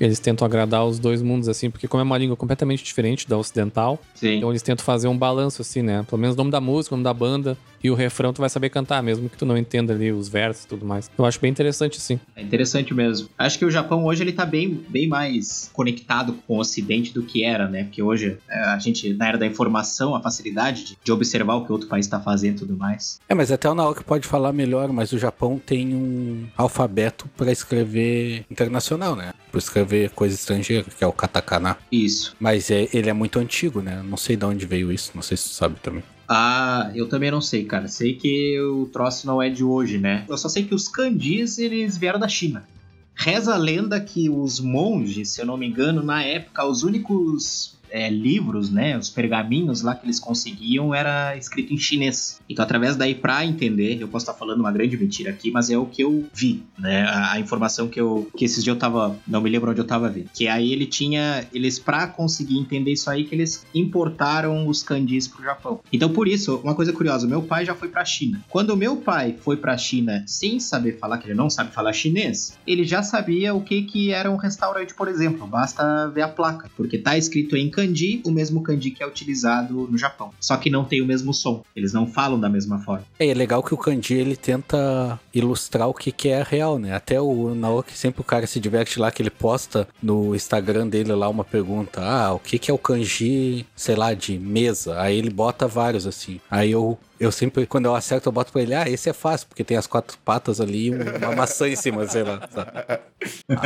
Eles tentam agradar os dois mundos, assim, porque como é uma língua completamente diferente da ocidental, sim. então eles tentam fazer um balanço, assim, né? Pelo menos o nome da música, o nome da banda e o refrão tu vai saber cantar, mesmo que tu não entenda ali os versos e tudo mais. Eu acho bem interessante, sim. É interessante mesmo. Acho que o Japão hoje ele tá bem, bem mais conectado com o Ocidente do que era, né? Porque hoje é, a gente, na era da informação, a facilidade de, de observar o que outro país tá fazendo e tudo mais. É, mas até o Naoki pode falar melhor, mas o Japão tem um alfabeto pra escrever internacional, né? Pra escrever coisa estrangeira, que é o katakana. Isso. Mas é, ele é muito antigo, né? Não sei de onde veio isso, não sei se tu sabe também. Ah, eu também não sei, cara. Sei que o troço não é de hoje, né? Eu só sei que os kanjis, eles vieram da China. Reza a lenda que os monges, se eu não me engano, na época, os únicos é, livros, né, os pergaminhos lá que eles conseguiam era escrito em chinês. Então, através daí, pra entender, eu posso estar falando uma grande mentira aqui, mas é o que eu vi, né, a, a informação que eu, que esses dias eu tava, não me lembro onde eu tava vendo, que aí ele tinha, eles pra conseguir entender isso aí, que eles importaram os kanjis pro Japão. Então, por isso, uma coisa curiosa, meu pai já foi pra China. Quando meu pai foi pra China sem saber falar, que ele não sabe falar chinês, ele já sabia o que que era um restaurante, por exemplo, basta ver a placa, porque tá escrito em kanji, o mesmo kanji que é utilizado no Japão. Só que não tem o mesmo som, eles não falam da mesma forma. É, é legal que o kanji ele tenta ilustrar o que, que é real, né? Até o Naoki, sempre o cara se diverte lá, que ele posta no Instagram dele lá uma pergunta: Ah, o que, que é o kanji, sei lá, de mesa? Aí ele bota vários assim. Aí eu. Eu sempre, quando eu acerto, eu boto pra ele, ah, esse é fácil, porque tem as quatro patas ali e uma maçã em cima, sei lá. sabe?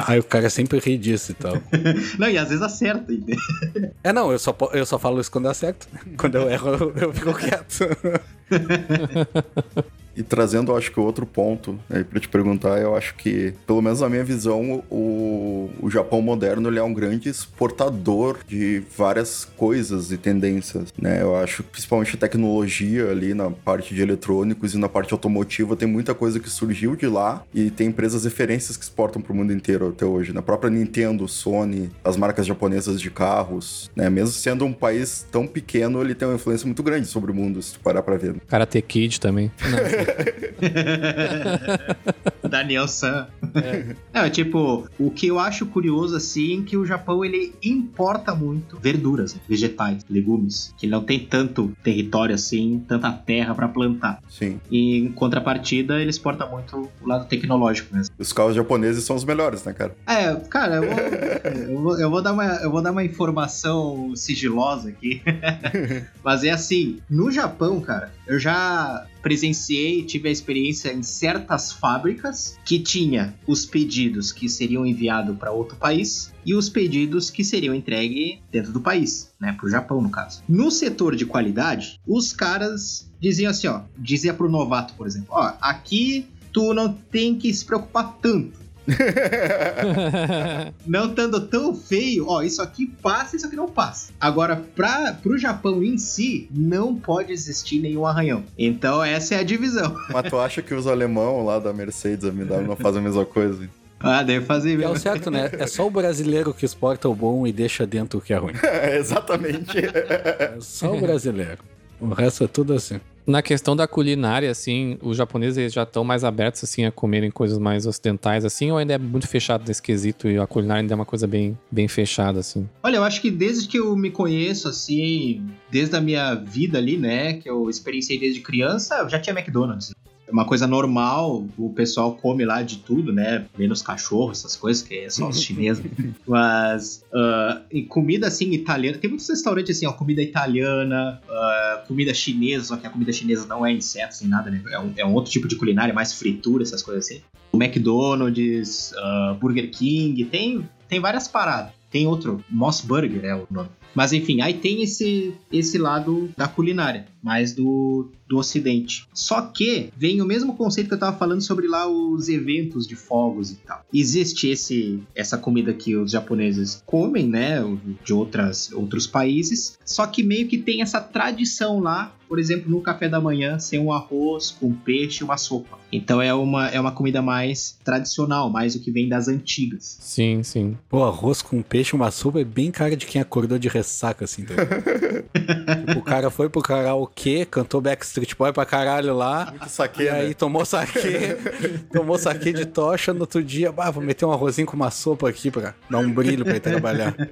Aí o cara sempre ri disso e tal. não, e às vezes acerta, entendeu? É, não, eu só, eu só falo isso quando eu acerto. Quando eu erro, eu, eu fico quieto. E trazendo, eu acho que outro ponto aí pra te perguntar, eu acho que, pelo menos na minha visão, o, o Japão moderno ele é um grande exportador de várias coisas e tendências, né? Eu acho que principalmente a tecnologia ali na parte de eletrônicos e na parte automotiva tem muita coisa que surgiu de lá e tem empresas referências que exportam pro mundo inteiro até hoje, na própria Nintendo, Sony, as marcas japonesas de carros, né? Mesmo sendo um país tão pequeno, ele tem uma influência muito grande sobre o mundo, se tu parar pra ver. Karate Kid também. Não, Daniel San. Não, é tipo, o que eu acho curioso, assim, é que o Japão, ele importa muito verduras, né? vegetais, legumes, que não tem tanto território assim, tanta terra pra plantar. Sim. E em contrapartida, ele exporta muito o lado tecnológico mesmo. Os carros japoneses são os melhores, né, cara? É, cara, eu vou, eu vou, eu vou dar, uma, eu vou dar uma informação sigilosa aqui. Mas é assim, no Japão, cara, eu já presenciei, tive a experiência em certas fábricas que tinha os pedidos que seriam enviados para outro país e os pedidos que seriam entregues dentro do país, né, pro Japão no caso. No setor de qualidade, os caras diziam assim, ó, dizia pro novato, por exemplo, ó, aqui tu não tem que se preocupar tanto não estando tão feio, ó, isso aqui passa, isso aqui não passa. Agora, para pro Japão em si, não pode existir nenhum arranhão. Então, essa é a divisão. Mas tu acha que os alemão lá da Mercedes, a BMW, não fazem a mesma coisa? Ah, deve fazer É mesmo. o certo, né? É só o brasileiro que exporta o bom e deixa dentro o que é ruim. É, exatamente. É só o brasileiro. O resto é tudo assim. Na questão da culinária, assim, os japoneses já estão mais abertos, assim, a comerem coisas mais ocidentais, assim, ou ainda é muito fechado nesse quesito e a culinária ainda é uma coisa bem, bem fechada, assim? Olha, eu acho que desde que eu me conheço, assim, desde a minha vida ali, né, que eu experienciei desde criança, eu já tinha McDonald's. É uma coisa normal, o pessoal come lá de tudo, né? Menos cachorro, essas coisas, que é só os chineses. Mas, e comida assim, italiana. Tem muitos restaurantes assim, ó, comida italiana, ah, comida chinesa, só que a comida chinesa não é insetos nem nada, né? É um, é um outro tipo de culinária, mais fritura, essas coisas assim. O McDonald's, ah, Burger King, tem, tem várias paradas. Tem outro, Moss Burger é o nome. Mas enfim, aí tem esse, esse lado da culinária, mais do, do ocidente. Só que vem o mesmo conceito que eu tava falando sobre lá os eventos de fogos e tal. Existe esse essa comida que os japoneses comem, né, de outras, outros países, só que meio que tem essa tradição lá, por exemplo, no café da manhã, ser um arroz com peixe e uma sopa. Então é uma, é uma comida mais tradicional, mais o que vem das antigas. Sim, sim. Pô, arroz com peixe, uma sopa é bem cara de quem acordou de ressaca, assim. Tá? tipo, o cara foi pro karaokê, cantou Backstreet Boy pra caralho lá. Muito saque, E aí né? tomou saque, tomou saque de tocha, no outro dia, bah, vou meter um arrozinho com uma sopa aqui pra dar um brilho pra ir trabalhar.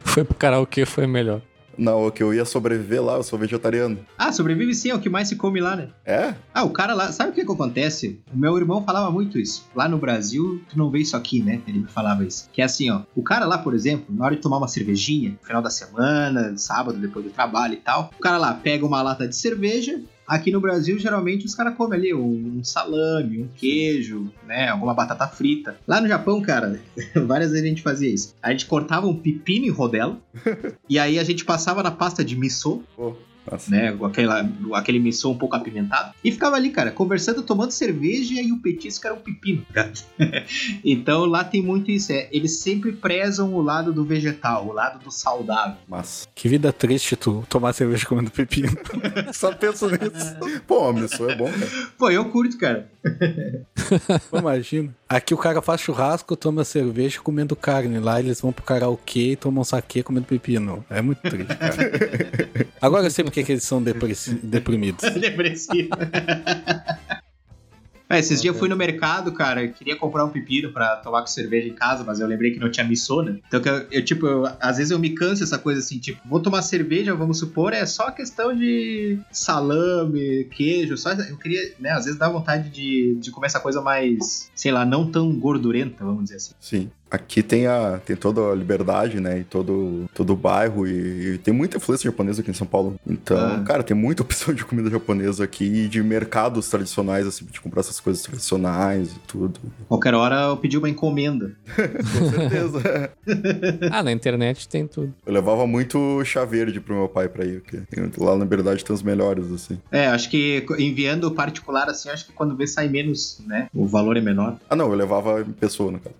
Foi pro karaokê, foi melhor. Não, o que eu ia sobreviver lá, eu sou vegetariano. Ah, sobrevive sim, é o que mais se come lá, né? É? Ah, o cara lá, sabe o que, que acontece? O meu irmão falava muito isso. Lá no Brasil, tu não vê isso aqui, né? Ele me falava isso. Que é assim, ó. O cara lá, por exemplo, na hora de tomar uma cervejinha, no final da semana, sábado, depois do trabalho e tal, o cara lá pega uma lata de cerveja. Aqui no Brasil, geralmente, os caras comem ali um, um salame, um queijo, né? Alguma batata frita. Lá no Japão, cara, várias vezes a gente fazia isso. A gente cortava um pepino em rodela. e aí a gente passava na pasta de miso Pô, nossa. né? com Aquela, aquele missão um pouco apimentado. E ficava ali, cara, conversando, tomando cerveja e o petisco era um pepino. cara. então lá tem muito isso. É, eles sempre prezam o lado do vegetal, o lado do saudável. Massa. Que vida triste tu tomar cerveja comendo pepino. Só penso nisso. Pô, a missão é bom, cara. Pô, eu curto, cara. Imagina. Aqui o cara faz churrasco, toma cerveja comendo carne. Lá eles vão pro karaokê e tomam saque comendo pepino. É muito triste, cara. Agora eu sei porque que eles são deprimidos. Depressivo. É, esses dias eu fui no mercado, cara, queria comprar um pepino pra tomar com cerveja em casa, mas eu lembrei que não tinha missô, né? Então, eu, eu, tipo, eu- às vezes eu me canso essa coisa assim, tipo, vou tomar cerveja, vamos supor, é só questão de salame, queijo, só eu queria, né, às vezes dá vontade de, de comer essa coisa mais, sei lá, não tão gordurenta, vamos dizer assim. Sim. Aqui tem, a, tem toda a liberdade, né? E todo, todo o bairro. E, e tem muita influência japonesa aqui em São Paulo. Então, Ah. cara, tem muita opção de comida japonesa aqui e de mercados tradicionais, assim, de comprar essas coisas tradicionais e tudo. Qualquer hora eu pedi uma encomenda. Com certeza. Ah, na internet tem tudo. eu levava muito chá verde pro meu pai pra ir, porque lá na verdade tem os melhores, assim. É, acho que enviando particular assim, acho que quando vê sai menos, né? O valor é menor. Ah, não, eu levava em pessoa, no caso.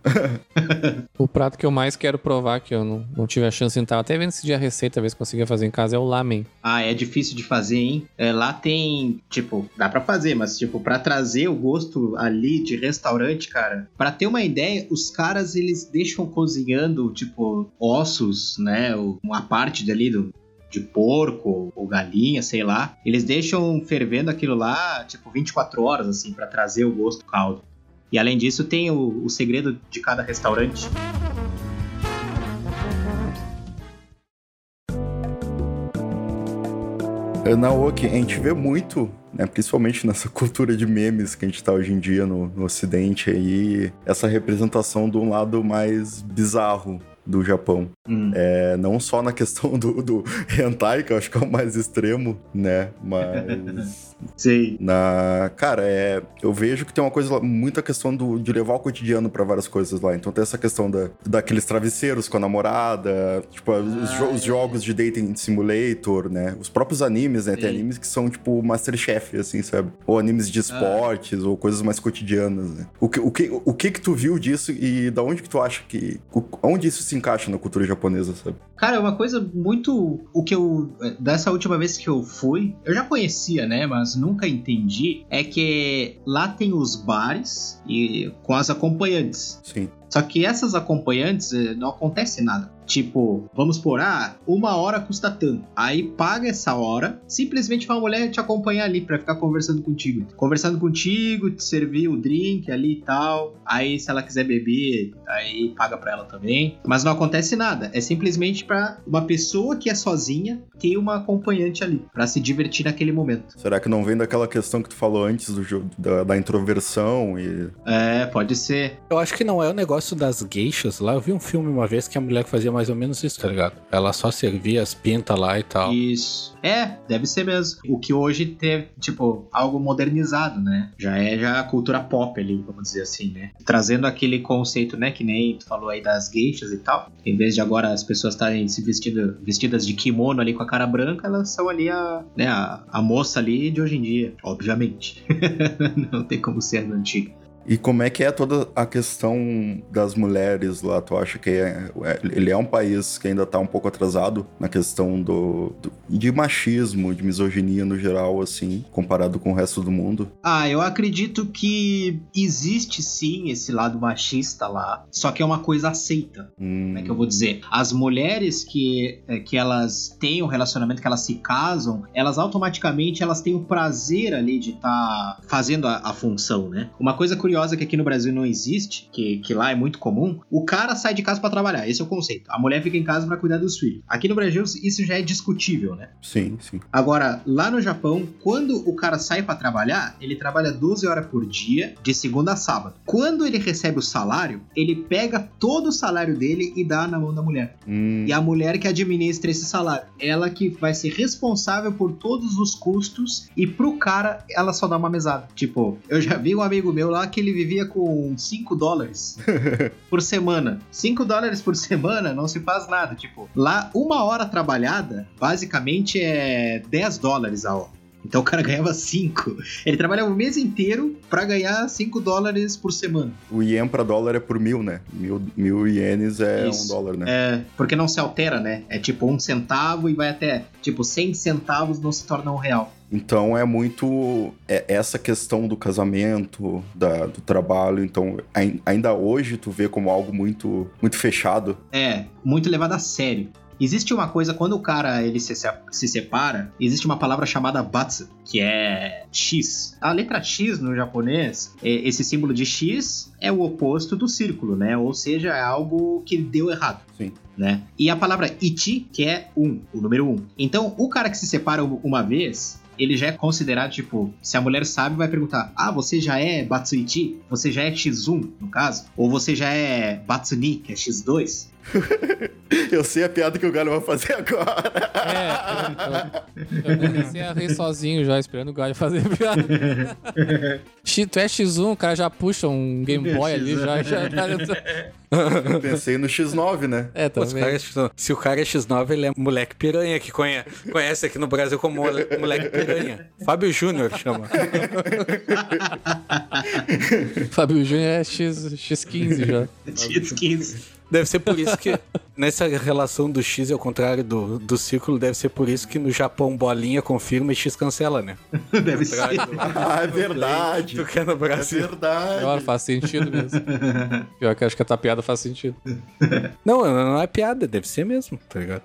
O prato que eu mais quero provar, que eu não, não tive a chance de até vendo esse dia a receita, ver se conseguia fazer em casa, é o lamen. Ah, é difícil de fazer, hein? É, lá tem, tipo, dá pra fazer, mas, tipo, pra trazer o gosto ali de restaurante, cara, pra ter uma ideia, os caras, eles deixam cozinhando, tipo, ossos, né? Uma parte dali do. De porco ou galinha, sei lá. Eles deixam fervendo aquilo lá, tipo, 24 horas, assim, pra trazer o gosto do caldo. E além disso, tem o, o segredo de cada restaurante. Naoki, a gente vê muito, né, principalmente nessa cultura de memes que a gente tá hoje em dia no, no ocidente aí, essa representação de um lado mais bizarro do Japão. Hum. É, não só na questão do, do hentai, que eu acho que é o mais extremo, né? Mas. Sei. Na, cara, é, eu vejo que tem uma coisa, muita questão do, de levar o cotidiano pra várias coisas lá. Então tem essa questão da, daqueles travesseiros com a namorada, tipo, os, jo- os jogos de dating simulator, né? Os próprios animes, né? Tem Sim. animes que são tipo Masterchef, assim, sabe? Ou animes de esportes, ou coisas mais cotidianas, né? O que, o, que, o que que tu viu disso e da onde que tu acha que... o- Onde isso se encaixa na cultura japonesa, sabe? Cara, é uma coisa muito. O que eu. Dessa última vez que eu fui, eu já conhecia, né? Mas nunca entendi. É que lá tem os bares e com as acompanhantes. Sim. Só que essas acompanhantes eh, não acontece nada. Tipo, vamos por, ah, uma hora custa tanto. Aí paga essa hora, simplesmente uma mulher te acompanhar ali pra ficar conversando contigo. Conversando contigo, te servir o drink ali e tal. Aí, se ela quiser beber, aí paga pra ela também. Mas não acontece nada. É simplesmente pra uma pessoa que é sozinha ter uma acompanhante ali, pra se divertir naquele momento. Será que não vem daquela questão que tu falou antes do jogo, da, da introversão e... É, pode ser. Eu acho que não é o negócio das geishas lá. Eu vi um filme uma vez que a mulher fazia mais ou menos isso, tá ligado? Ela só servia as pintas lá e tal. Isso. É, deve ser mesmo. O que hoje teve, tipo, algo modernizado, né? Já é já a cultura pop ali, vamos dizer assim, né? Trazendo aquele conceito, né, que nem tu falou aí das geishas e tal. Em vez de agora as pessoas estarem se vestindo, vestidas de kimono ali com a cara branca, elas são ali a, né, a, a moça ali de hoje em dia, obviamente. Não tem como ser no antigo. E como é que é toda a questão das mulheres lá? Tu acha que é, é- ele é um país que ainda tá um pouco atrasado na questão do, do- de machismo, de misoginia no geral, assim, comparado com o resto do mundo? Ah, eu acredito que existe sim esse lado machista lá, só que é uma coisa aceita. Hum, como é que eu vou dizer? As mulheres que, é, que elas têm um relacionamento, que elas se casam, elas automaticamente elas têm o prazer ali de estar fazendo a, a função, né? Uma coisa curiosa que aqui no Brasil não existe, que, que lá é muito comum, o cara sai de casa pra trabalhar, esse é o conceito. A mulher fica em casa pra cuidar dos filhos. Aqui no Brasil isso já é discutível, né? Sim, sim. Agora, lá no Japão, quando o cara sai pra trabalhar, ele trabalha 12 horas por dia, de segunda a sábado. Quando ele recebe o salário, ele pega todo o salário dele e dá na mão da mulher. Hum, E a mulher que administra esse salário. Ela que vai ser responsável por todos os custos e pro cara ela só dá uma mesada. Tipo, eu já vi um amigo meu lá que ele vivia com 5 dólares por semana. 5 dólares por semana não se faz nada. Tipo, lá uma hora trabalhada basicamente é 10 dólares a hora. Então o cara ganhava 5. Ele trabalhava o mês inteiro pra ganhar 5 dólares por semana. O ien pra dólar é por mil, né? Mil, mil ienes é Isso. um dólar, né? É, porque não se altera, né? É tipo um centavo e vai até, tipo, 100 centavos não se torna um real. Então é muito é essa questão do casamento, da, do trabalho. Então ai- ainda hoje tu vê como algo muito muito fechado. É, muito levado a sério. Existe uma coisa, quando o cara ele se, se- se separa, existe uma palavra chamada batsu, que é X. A letra X no japonês, é- esse símbolo de X é o oposto do círculo, né? Ou seja, é algo que deu errado. Sim. Né? E a palavra ichi, que é um, o número um. Então, o cara que se separa uma vez, ele já é considerado, tipo, se a mulher sabe, vai perguntar: Ah, você já é Batsuichi? Você já é X1, no caso? Ou você já é Batsuni, que é X2? Eu sei a piada que o Galho vai fazer agora. É, eu, eu comecei a rir sozinho já, esperando o Galho fazer piada. X- tu é X1, o cara já puxa um Game Boy ali, já. já Eu pensei no X9, né? é, Pô, se, o também. cara é X9, se o cara é X9, ele é moleque piranha, que conhe- conhece aqui no Brasil como mole- moleque piranha. Fábio Júnior chama. Fábio Júnior é X, X15 já. X15. Deve ser por isso que, nessa relação do X ao contrário do, do círculo, deve ser por isso que no Japão bolinha confirma e X cancela, né? Deve ser. Do- Ah, é verdade. do que é no É Brasil. verdade. Agora faz sentido mesmo. Pior que eu acho que a tua piada faz sentido. Não, não é piada, deve ser mesmo, tá ligado?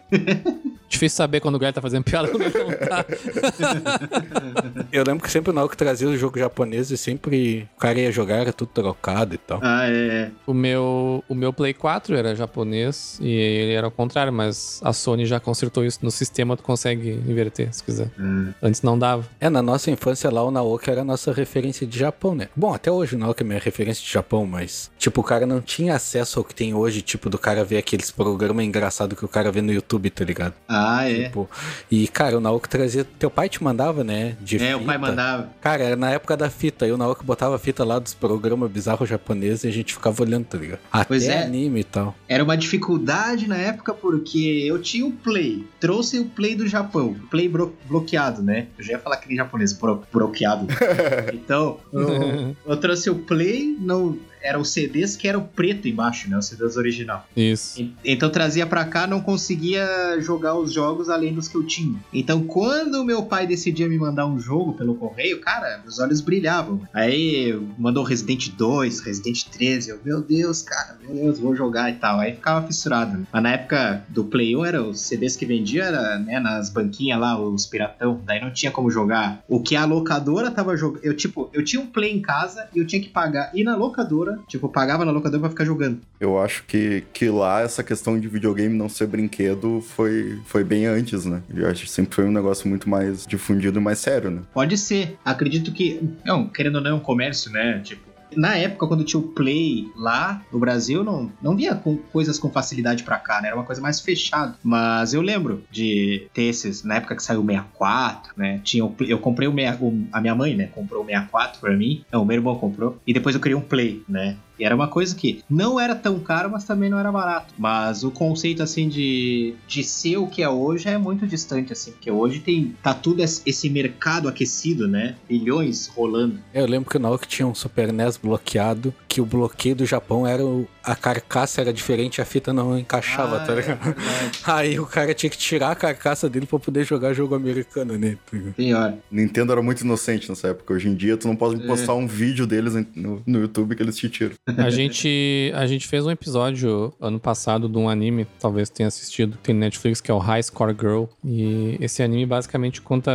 Difícil saber quando o Guilherme tá fazendo piada quando ele não tá. Eu lembro que sempre na hora que trazia o jogo japonês e sempre o cara ia jogar, era tudo trocado e tal. Ah, é. O meu, o meu Play 4 era japonês e ele era o contrário, mas a Sony já consertou isso no sistema, tu consegue inverter se quiser. Hum. Antes não dava. É, na nossa infância lá o Naoki era a nossa referência de Japão, né? Bom, até hoje o Naoki é minha referência de Japão, mas tipo, o cara não tinha acesso ao que tem hoje, tipo, do cara ver aqueles programas engraçados que o cara vê no YouTube, tá ligado? Ah, é. Tipo, e cara, o Naoki trazia. Teu pai te mandava, né? De É, o pai fita. mandava. Cara, era na época da fita, aí o Naoki botava a fita lá dos programas bizarros japoneses e a gente ficava olhando, tá ligado? Até Pois é. anime e tal. Era uma dificuldade na época porque eu tinha o Play, trouxe o Play do Japão, Play bloqueado, né? Eu já ia falar que nem japonês, bloqueado. então, eu, eu trouxe o Play, não, eram CDs que eram preto embaixo, né? Os CDs original. Isso. E- Então trazia pra cá, não conseguia jogar os jogos além dos que eu tinha. Então quando meu pai decidia me mandar um jogo pelo correio, cara, meus olhos brilhavam. Aí mandou Resident 2, Resident 13, eu, meu Deus, cara, meu Deus, vou jogar e tal. Aí ficava fissurado. né? Mas na época do Play 1, era os CDs que vendia, era, né, nas banquinhas lá, os piratão. Daí não tinha como jogar. O que a locadora tava jogando. Eu, tipo, eu tinha um Play em casa e eu tinha que pagar, ir na locadora, tipo, eu pagava na locadora pra ficar jogando. Eu acho que, que lá essa questão de videogame não ser brinquedo foi, foi bem antes, né? Eu acho que sempre foi um negócio muito mais difundido e mais sério, né? Pode ser. Acredito que. Não, querendo ou não, é um comércio, né? Tipo. Na época, quando tinha o Play lá no Brasil, não, não via com coisas com facilidade pra cá, né? Era uma coisa mais fechada. Mas eu lembro de ter esses. Na época que saiu o 64, né? Tinha o eu comprei o, 6 o- A minha mãe, né? Comprou o 64 pra mim. Não, o meu irmão comprou. E depois eu criei um Play, né? E era uma coisa que não era tão caro, mas também não era barato. Mas o conceito, assim, de, de ser o que é hoje é muito distante, assim. Porque hoje tem tá tudo esse mercado aquecido, né? Bilhões rolando. Eu lembro que o Naoki tinha um Super NES bloqueado, que o bloqueio do Japão era o- a carcaça era diferente, a fita não encaixava, Ah, tá é ligado? verdade. Aí o cara tinha que tirar a carcaça dele pra poder jogar jogo americano nele. ligado? Pior. Nintendo era muito inocente nessa época. Hoje em dia, tu não pode É. postar um vídeo deles no, no YouTube que eles te tiram. A gente, a gente fez um episódio ano passado de um anime, talvez tenha assistido, tem no Netflix, que é o High Score Girl. E esse anime basicamente conta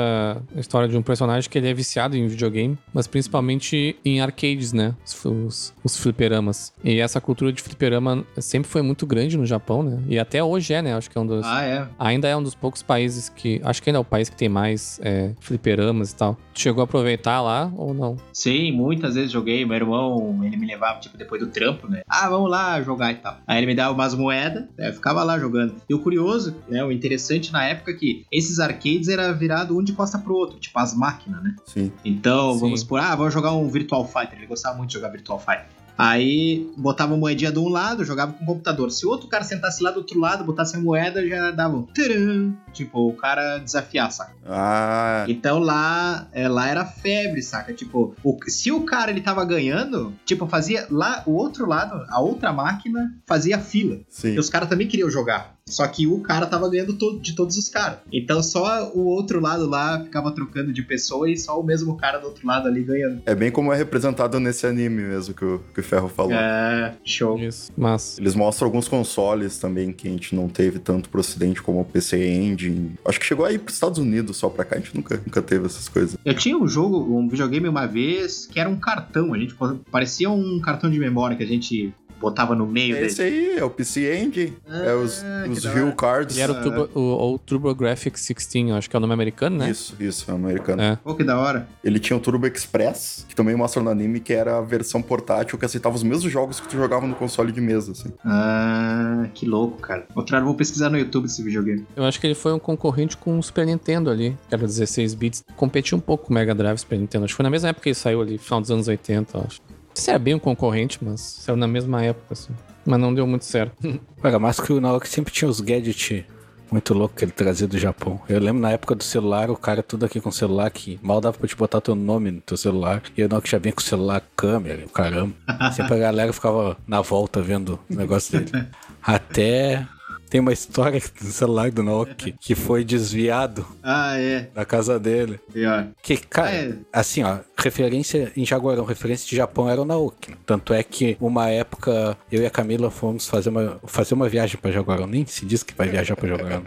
a história de um personagem que ele é viciado em videogame, mas principalmente em arcades, né? Os, os, os fliperamas. E essa cultura de fliperama sempre foi muito grande no Japão, né? E até hoje é, né? Acho que é um dos. Ah, é. Ainda é um dos poucos países que. Acho que ainda é o país que tem mais é, fliperamas e tal. Tu chegou a aproveitar lá ou não? Sim, muitas vezes joguei. Meu irmão, ele me levava, tipo, depois do trampo, né? Ah, vamos lá jogar e tal. Aí ele me dava umas moedas, né? eu ficava lá jogando. E o curioso, né? O interessante na época é que esses arcades era virado um de costa pro outro, tipo as máquinas, né? Sim. Então, Sim. vamos por, ah, vamos jogar um Virtual Fighter. Ele gostava muito de jogar Virtual Fighter. Aí botava a moedinha de um lado, jogava com o computador. Se o outro cara sentasse lá do outro lado, botasse a moeda, já dava um tcharam. Tipo, o cara desafiar, saca? Ah, Então lá, é, lá era febre, saca? Tipo, o- se o cara ele tava ganhando, tipo, fazia lá o outro lado, a outra máquina fazia fila. sim. E os caras também queriam jogar. Só que o cara tava ganhando to- de todos os caras. Então só o outro lado lá ficava trocando de pessoa e só o mesmo cara do outro lado ali ganhando. É bem como é representado nesse anime mesmo que o, que o Ferro falou. É, show. Isso. Mas. Eles mostram alguns consoles também que a gente não teve tanto pro ocidente como o PC Engine. Acho que chegou aí pros Estados Unidos só pra cá, a gente nunca, nunca teve essas coisas. Eu tinha um jogo, um videogame uma vez que era um cartão. A gente parecia um cartão de memória que a gente botava no meio dele. Esse aí é o PC Engine, é os, Ah, os. Cards. Ele era o, Turbo, o, o TurboGrafx 16, acho que é o nome americano, né? Isso, isso, é americano. É. Pô, que da hora. Ele tinha o Turbo Express, que também mostra no anime, que era a versão portátil que aceitava os mesmos jogos que tu jogava no console de mesa, assim. Ah, que louco, cara. Outra hora eu vou pesquisar no YouTube esse videogame. Eu acho que ele foi um concorrente com o Super Nintendo ali, que era 16 bits. Competia um pouco com o Mega Drive Super Nintendo. Acho que foi na mesma época que ele saiu ali, final dos anos 80, eu acho. Não sei se era bem um concorrente, mas saiu na mesma época, assim. Mas não deu muito certo. Cara, mas que o Naoki sempre tinha os gadgets muito loucos que ele trazia do Japão. Eu lembro na época do celular, o cara tudo aqui com celular que mal dava pra te botar teu nome no teu celular. E o Naoki já vinha com o celular, câmera, o caramba. Sempre a galera ficava na volta vendo o negócio dele. Até Tem uma história do celular do Naoki que foi desviado Ah, é. da casa dele. Pior. Que, cara, É. assim, ó, referência em Jaguarão, referência de Japão era o Naoki. Tanto é que, uma época, eu e a Camila fomos fazer uma, fazer uma viagem pra Jaguarão. Nem se diz que vai viajar pra Jaguarão.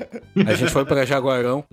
A gente foi pra Jaguarão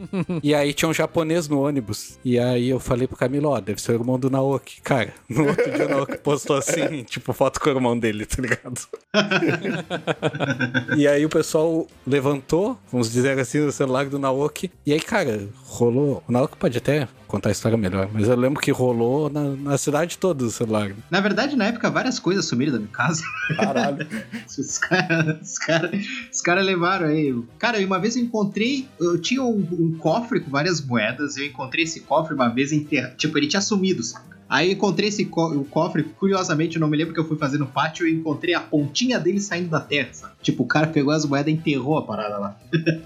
e aí tinha um japonês no ônibus. E aí eu falei pro Camilo, ó, deve ser o irmão do Naoki. Cara, no outro dia o Naoki postou assim, tipo, foto com o irmão dele, tá ligado? E aí o pessoal levantou, vamos dizer assim, o celular do Naoki. E aí, cara, rolou. O Naoki pode até contar a história melhor, mas eu lembro que rolou na, na cidade toda o celular. Na verdade, na época, várias coisas sumiram da minha casa. Caralho. Os caras os cara, os cara levaram aí. Cara, uma vez eu encontrei. Eu tinha um, um cofre com várias moedas. Eu encontrei esse cofre uma vez enterrado. Tipo, ele tinha sumido, saca? Aí eu encontrei esse co o cofre, curiosamente, eu não me lembro que eu fui fazer no pátio e encontrei a pontinha dele saindo da terra, sabe? Tipo, o cara pegou as moedas e enterrou a parada lá.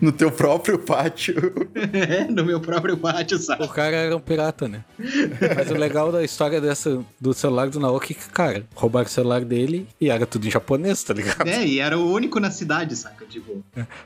No teu próprio pátio. no meu próprio pátio, sabe? O cara era um pirata, né? Mas o legal da história dessa do celular do Naoki é que, cara, roubaram o celular dele e era tudo em japonês, tá ligado? É, e era o único na cidade, saca? Tipo,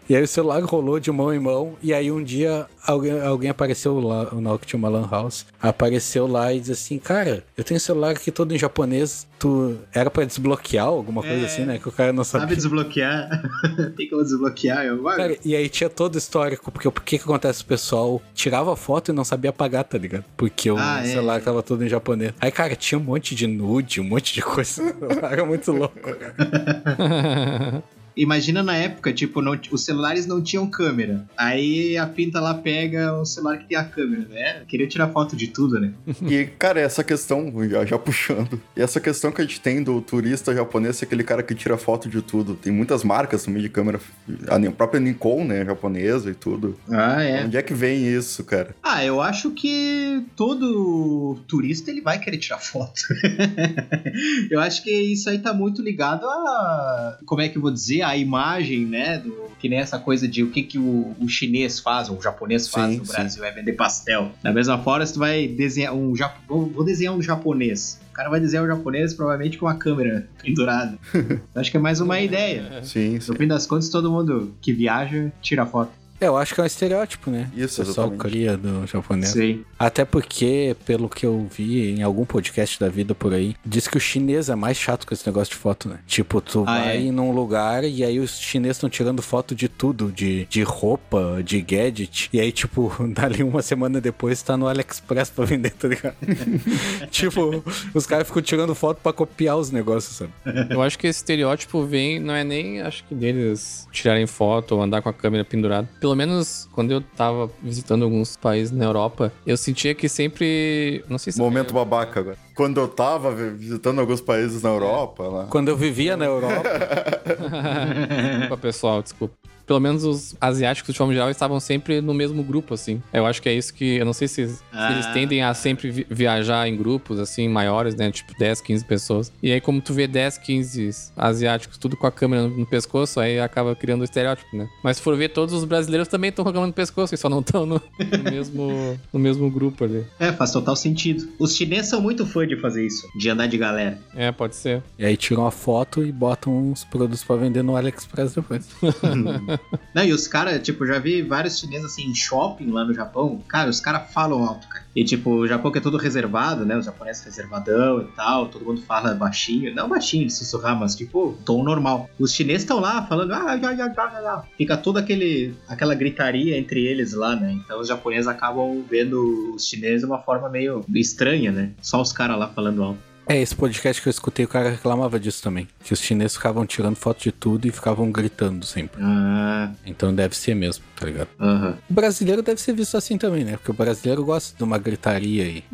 E aí o celular rolou de mão em mão, e aí um dia alguém, alguém apareceu lá, o Naoki tinha uma lan house, apareceu lá e disse assim, cara, eu tenho um celular aqui todo em japonês, tu era pra desbloquear alguma coisa É. assim, né? Que o cara não sabia. Sabe desbloquear? Tem como desbloquear? Eu, "Ah, Cara, e aí tinha todo histórico, porque o que que acontece? O pessoal tirava foto e não sabia apagar, tá ligado? Porque o Ah, é, celular é. tava todo em japonês. Aí, cara, tinha um monte de nude, um monte de coisa. Era muito louco. Imagina na época, tipo, não- os celulares não tinham câmera. Aí a pinta lá pega o celular que tem a câmera, né? Queria tirar foto de tudo, né? E, cara, essa questão, já, já puxando, e essa questão que a gente tem do turista japonês ser aquele cara que tira foto de tudo. Tem muitas marcas também de câmera, a própria Nikon, né, japonesa e tudo. Ah, é. Onde é que vem isso, cara? Ah, eu acho que todo turista ele vai querer tirar foto. eu acho que isso aí tá muito ligado a. Como é que eu vou dizer? A imagem, né? Do, que nem essa coisa de o que, que o, o chinês faz, ou o japonês faz Sim, no sim. Brasil, é vender pastel. Da mesma forma, se tu vai desenhar um. Vou vou desenhar um japonês. O cara vai desenhar um japonês provavelmente com uma câmera pendurada. Acho que é mais uma ideia. Sim, sim. No fim das contas, todo mundo que viaja tira foto. É, eu acho que é um estereótipo, né? Isso, o pessoal exatamente. cria do japonês. Sim. Até porque, pelo que eu vi em algum podcast da vida por aí, diz que o chinês é mais chato com esse negócio de foto, né? Tipo, tu Ah, vai é? num lugar e aí os chineses estão tirando foto de tudo, de, de roupa, de gadget. E aí, tipo, dali uma semana depois tá no AliExpress pra vender, tá ligado? tipo, os caras ficam tirando foto pra copiar os negócios, sabe? Eu acho que esse estereótipo vem, não é nem, acho que deles tirarem foto ou andar com a câmera pendurada. Pelo menos quando eu tava visitando alguns países na Europa, eu sentia que sempre, não sei se Momento babaca agora. Quando eu tava visitando alguns países na Europa, lá. Quando eu vivia na Europa, Desculpa, pessoal, desculpa. Pelo menos os asiáticos, de forma geral, estavam sempre no mesmo grupo, assim. Eu acho que é isso que. Eu não sei se, se Ah. eles tendem a sempre vi- viajar em grupos, assim, maiores, né? Tipo 10, 15 pessoas. E aí, como tu vê 10, 15 asiáticos, tudo com a câmera no, no pescoço, aí acaba criando o estereótipo, né? Mas se for ver, todos os brasileiros também estão com a câmera no pescoço, e só não estão no, no mesmo, no mesmo grupo ali. É, faz total sentido. Os chineses são muito fã de fazer isso, de andar de galera. É, pode ser. e aí tiram a foto e botam os produtos pra vender no AliExpress depois. Não, e os caras, tipo, já vi vários chineses assim em shopping lá no Japão. Cara, os caras falam alto, cara. E tipo, o Japão que é tudo reservado, né? Os japoneses reservadão e tal, todo mundo fala baixinho. Não baixinho de sussurrar, mas tipo, tom normal. Os chineses estão lá falando. Ah, já, já, já, já. Fica toda aquele, aquela gritaria entre eles lá, né? Então os japoneses acabam vendo os chineses de uma forma meio estranha, né? Só os caras lá falando alto. É, esse podcast que eu escutei, o cara reclamava disso também. Que os chineses ficavam tirando foto de tudo e ficavam gritando sempre. Ah, Então deve ser mesmo, tá ligado? aham. O brasileiro deve ser visto assim também, né? Porque o brasileiro gosta de uma gritaria aí.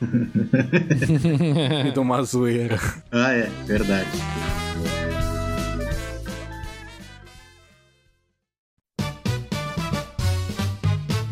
e de uma zoeira. Ah, é, verdade.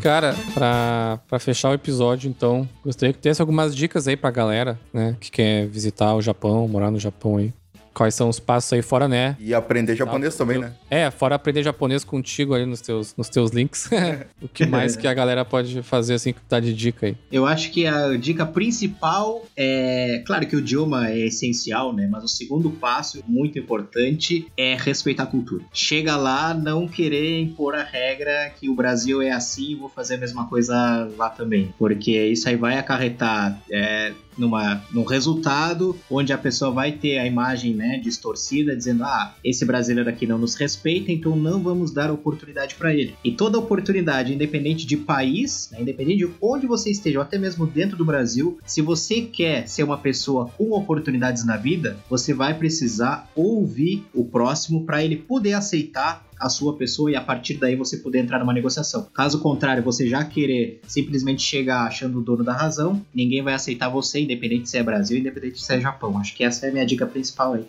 Cara, pra, pra fechar o episódio, então, gostaria que tivesse algumas dicas aí pra galera, né? Que quer visitar o Japão, morar no Japão aí. Quais são os passos aí fora, né? E aprender japonês também, né? É, fora aprender japonês contigo ali nos teus, nos teus links. o que mais que a galera pode fazer assim que tá de dica aí? Eu acho que a dica principal é. Claro que o idioma é essencial, né? Mas o segundo passo, muito importante, é respeitar a cultura. Chega lá, não querer impor a regra que o Brasil é assim e vou fazer a mesma coisa lá também. Porque isso aí vai acarretar. É, numa, num resultado onde a pessoa vai ter a imagem né, distorcida, dizendo: ah, esse brasileiro aqui não nos respeita, então não vamos dar oportunidade para ele. E toda oportunidade, independente de país, né, independente de onde você esteja, ou até mesmo dentro do Brasil, se você quer ser uma pessoa com oportunidades na vida, você vai precisar ouvir o próximo para ele poder aceitar a sua pessoa e a partir daí você poder entrar numa negociação. Caso contrário, você já querer simplesmente chegar achando o dono da razão, ninguém vai aceitar você, independente se é Brasil, independente se é Japão. Acho que essa é a minha dica principal aí.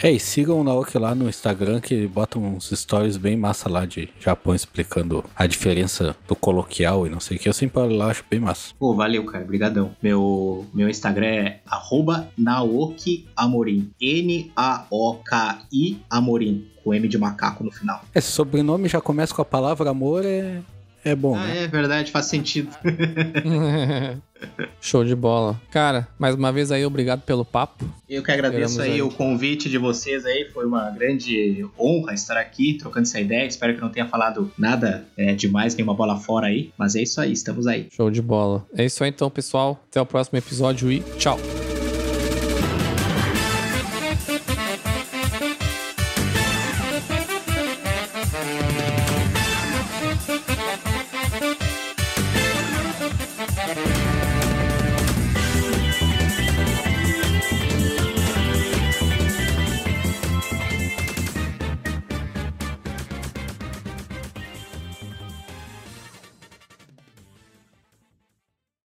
É, e sigam o Naoki lá no Instagram que ele bota uns stories bem massa lá de Japão explicando a diferença do coloquial e não sei o que. Eu sempre olho lá, acho bem massa. Pô, valeu, cara. Obrigadão. Meu, meu Instagram é arroba Naoki Amorim. N-A-O-K-I Amorim. Com M de macaco no final. Esse sobrenome já começa com a palavra amor, é, é bom, ah, né? é verdade, faz sentido. Show de bola. Cara, mais uma vez aí, obrigado pelo papo. Eu que agradeço aí. o convite de vocês aí, foi uma grande honra estar aqui trocando essa ideia. Espero que não tenha falado nada é, demais, nenhuma bola fora aí. Mas é isso aí, estamos aí. Show de bola. É isso aí então, pessoal. Até o próximo episódio e tchau.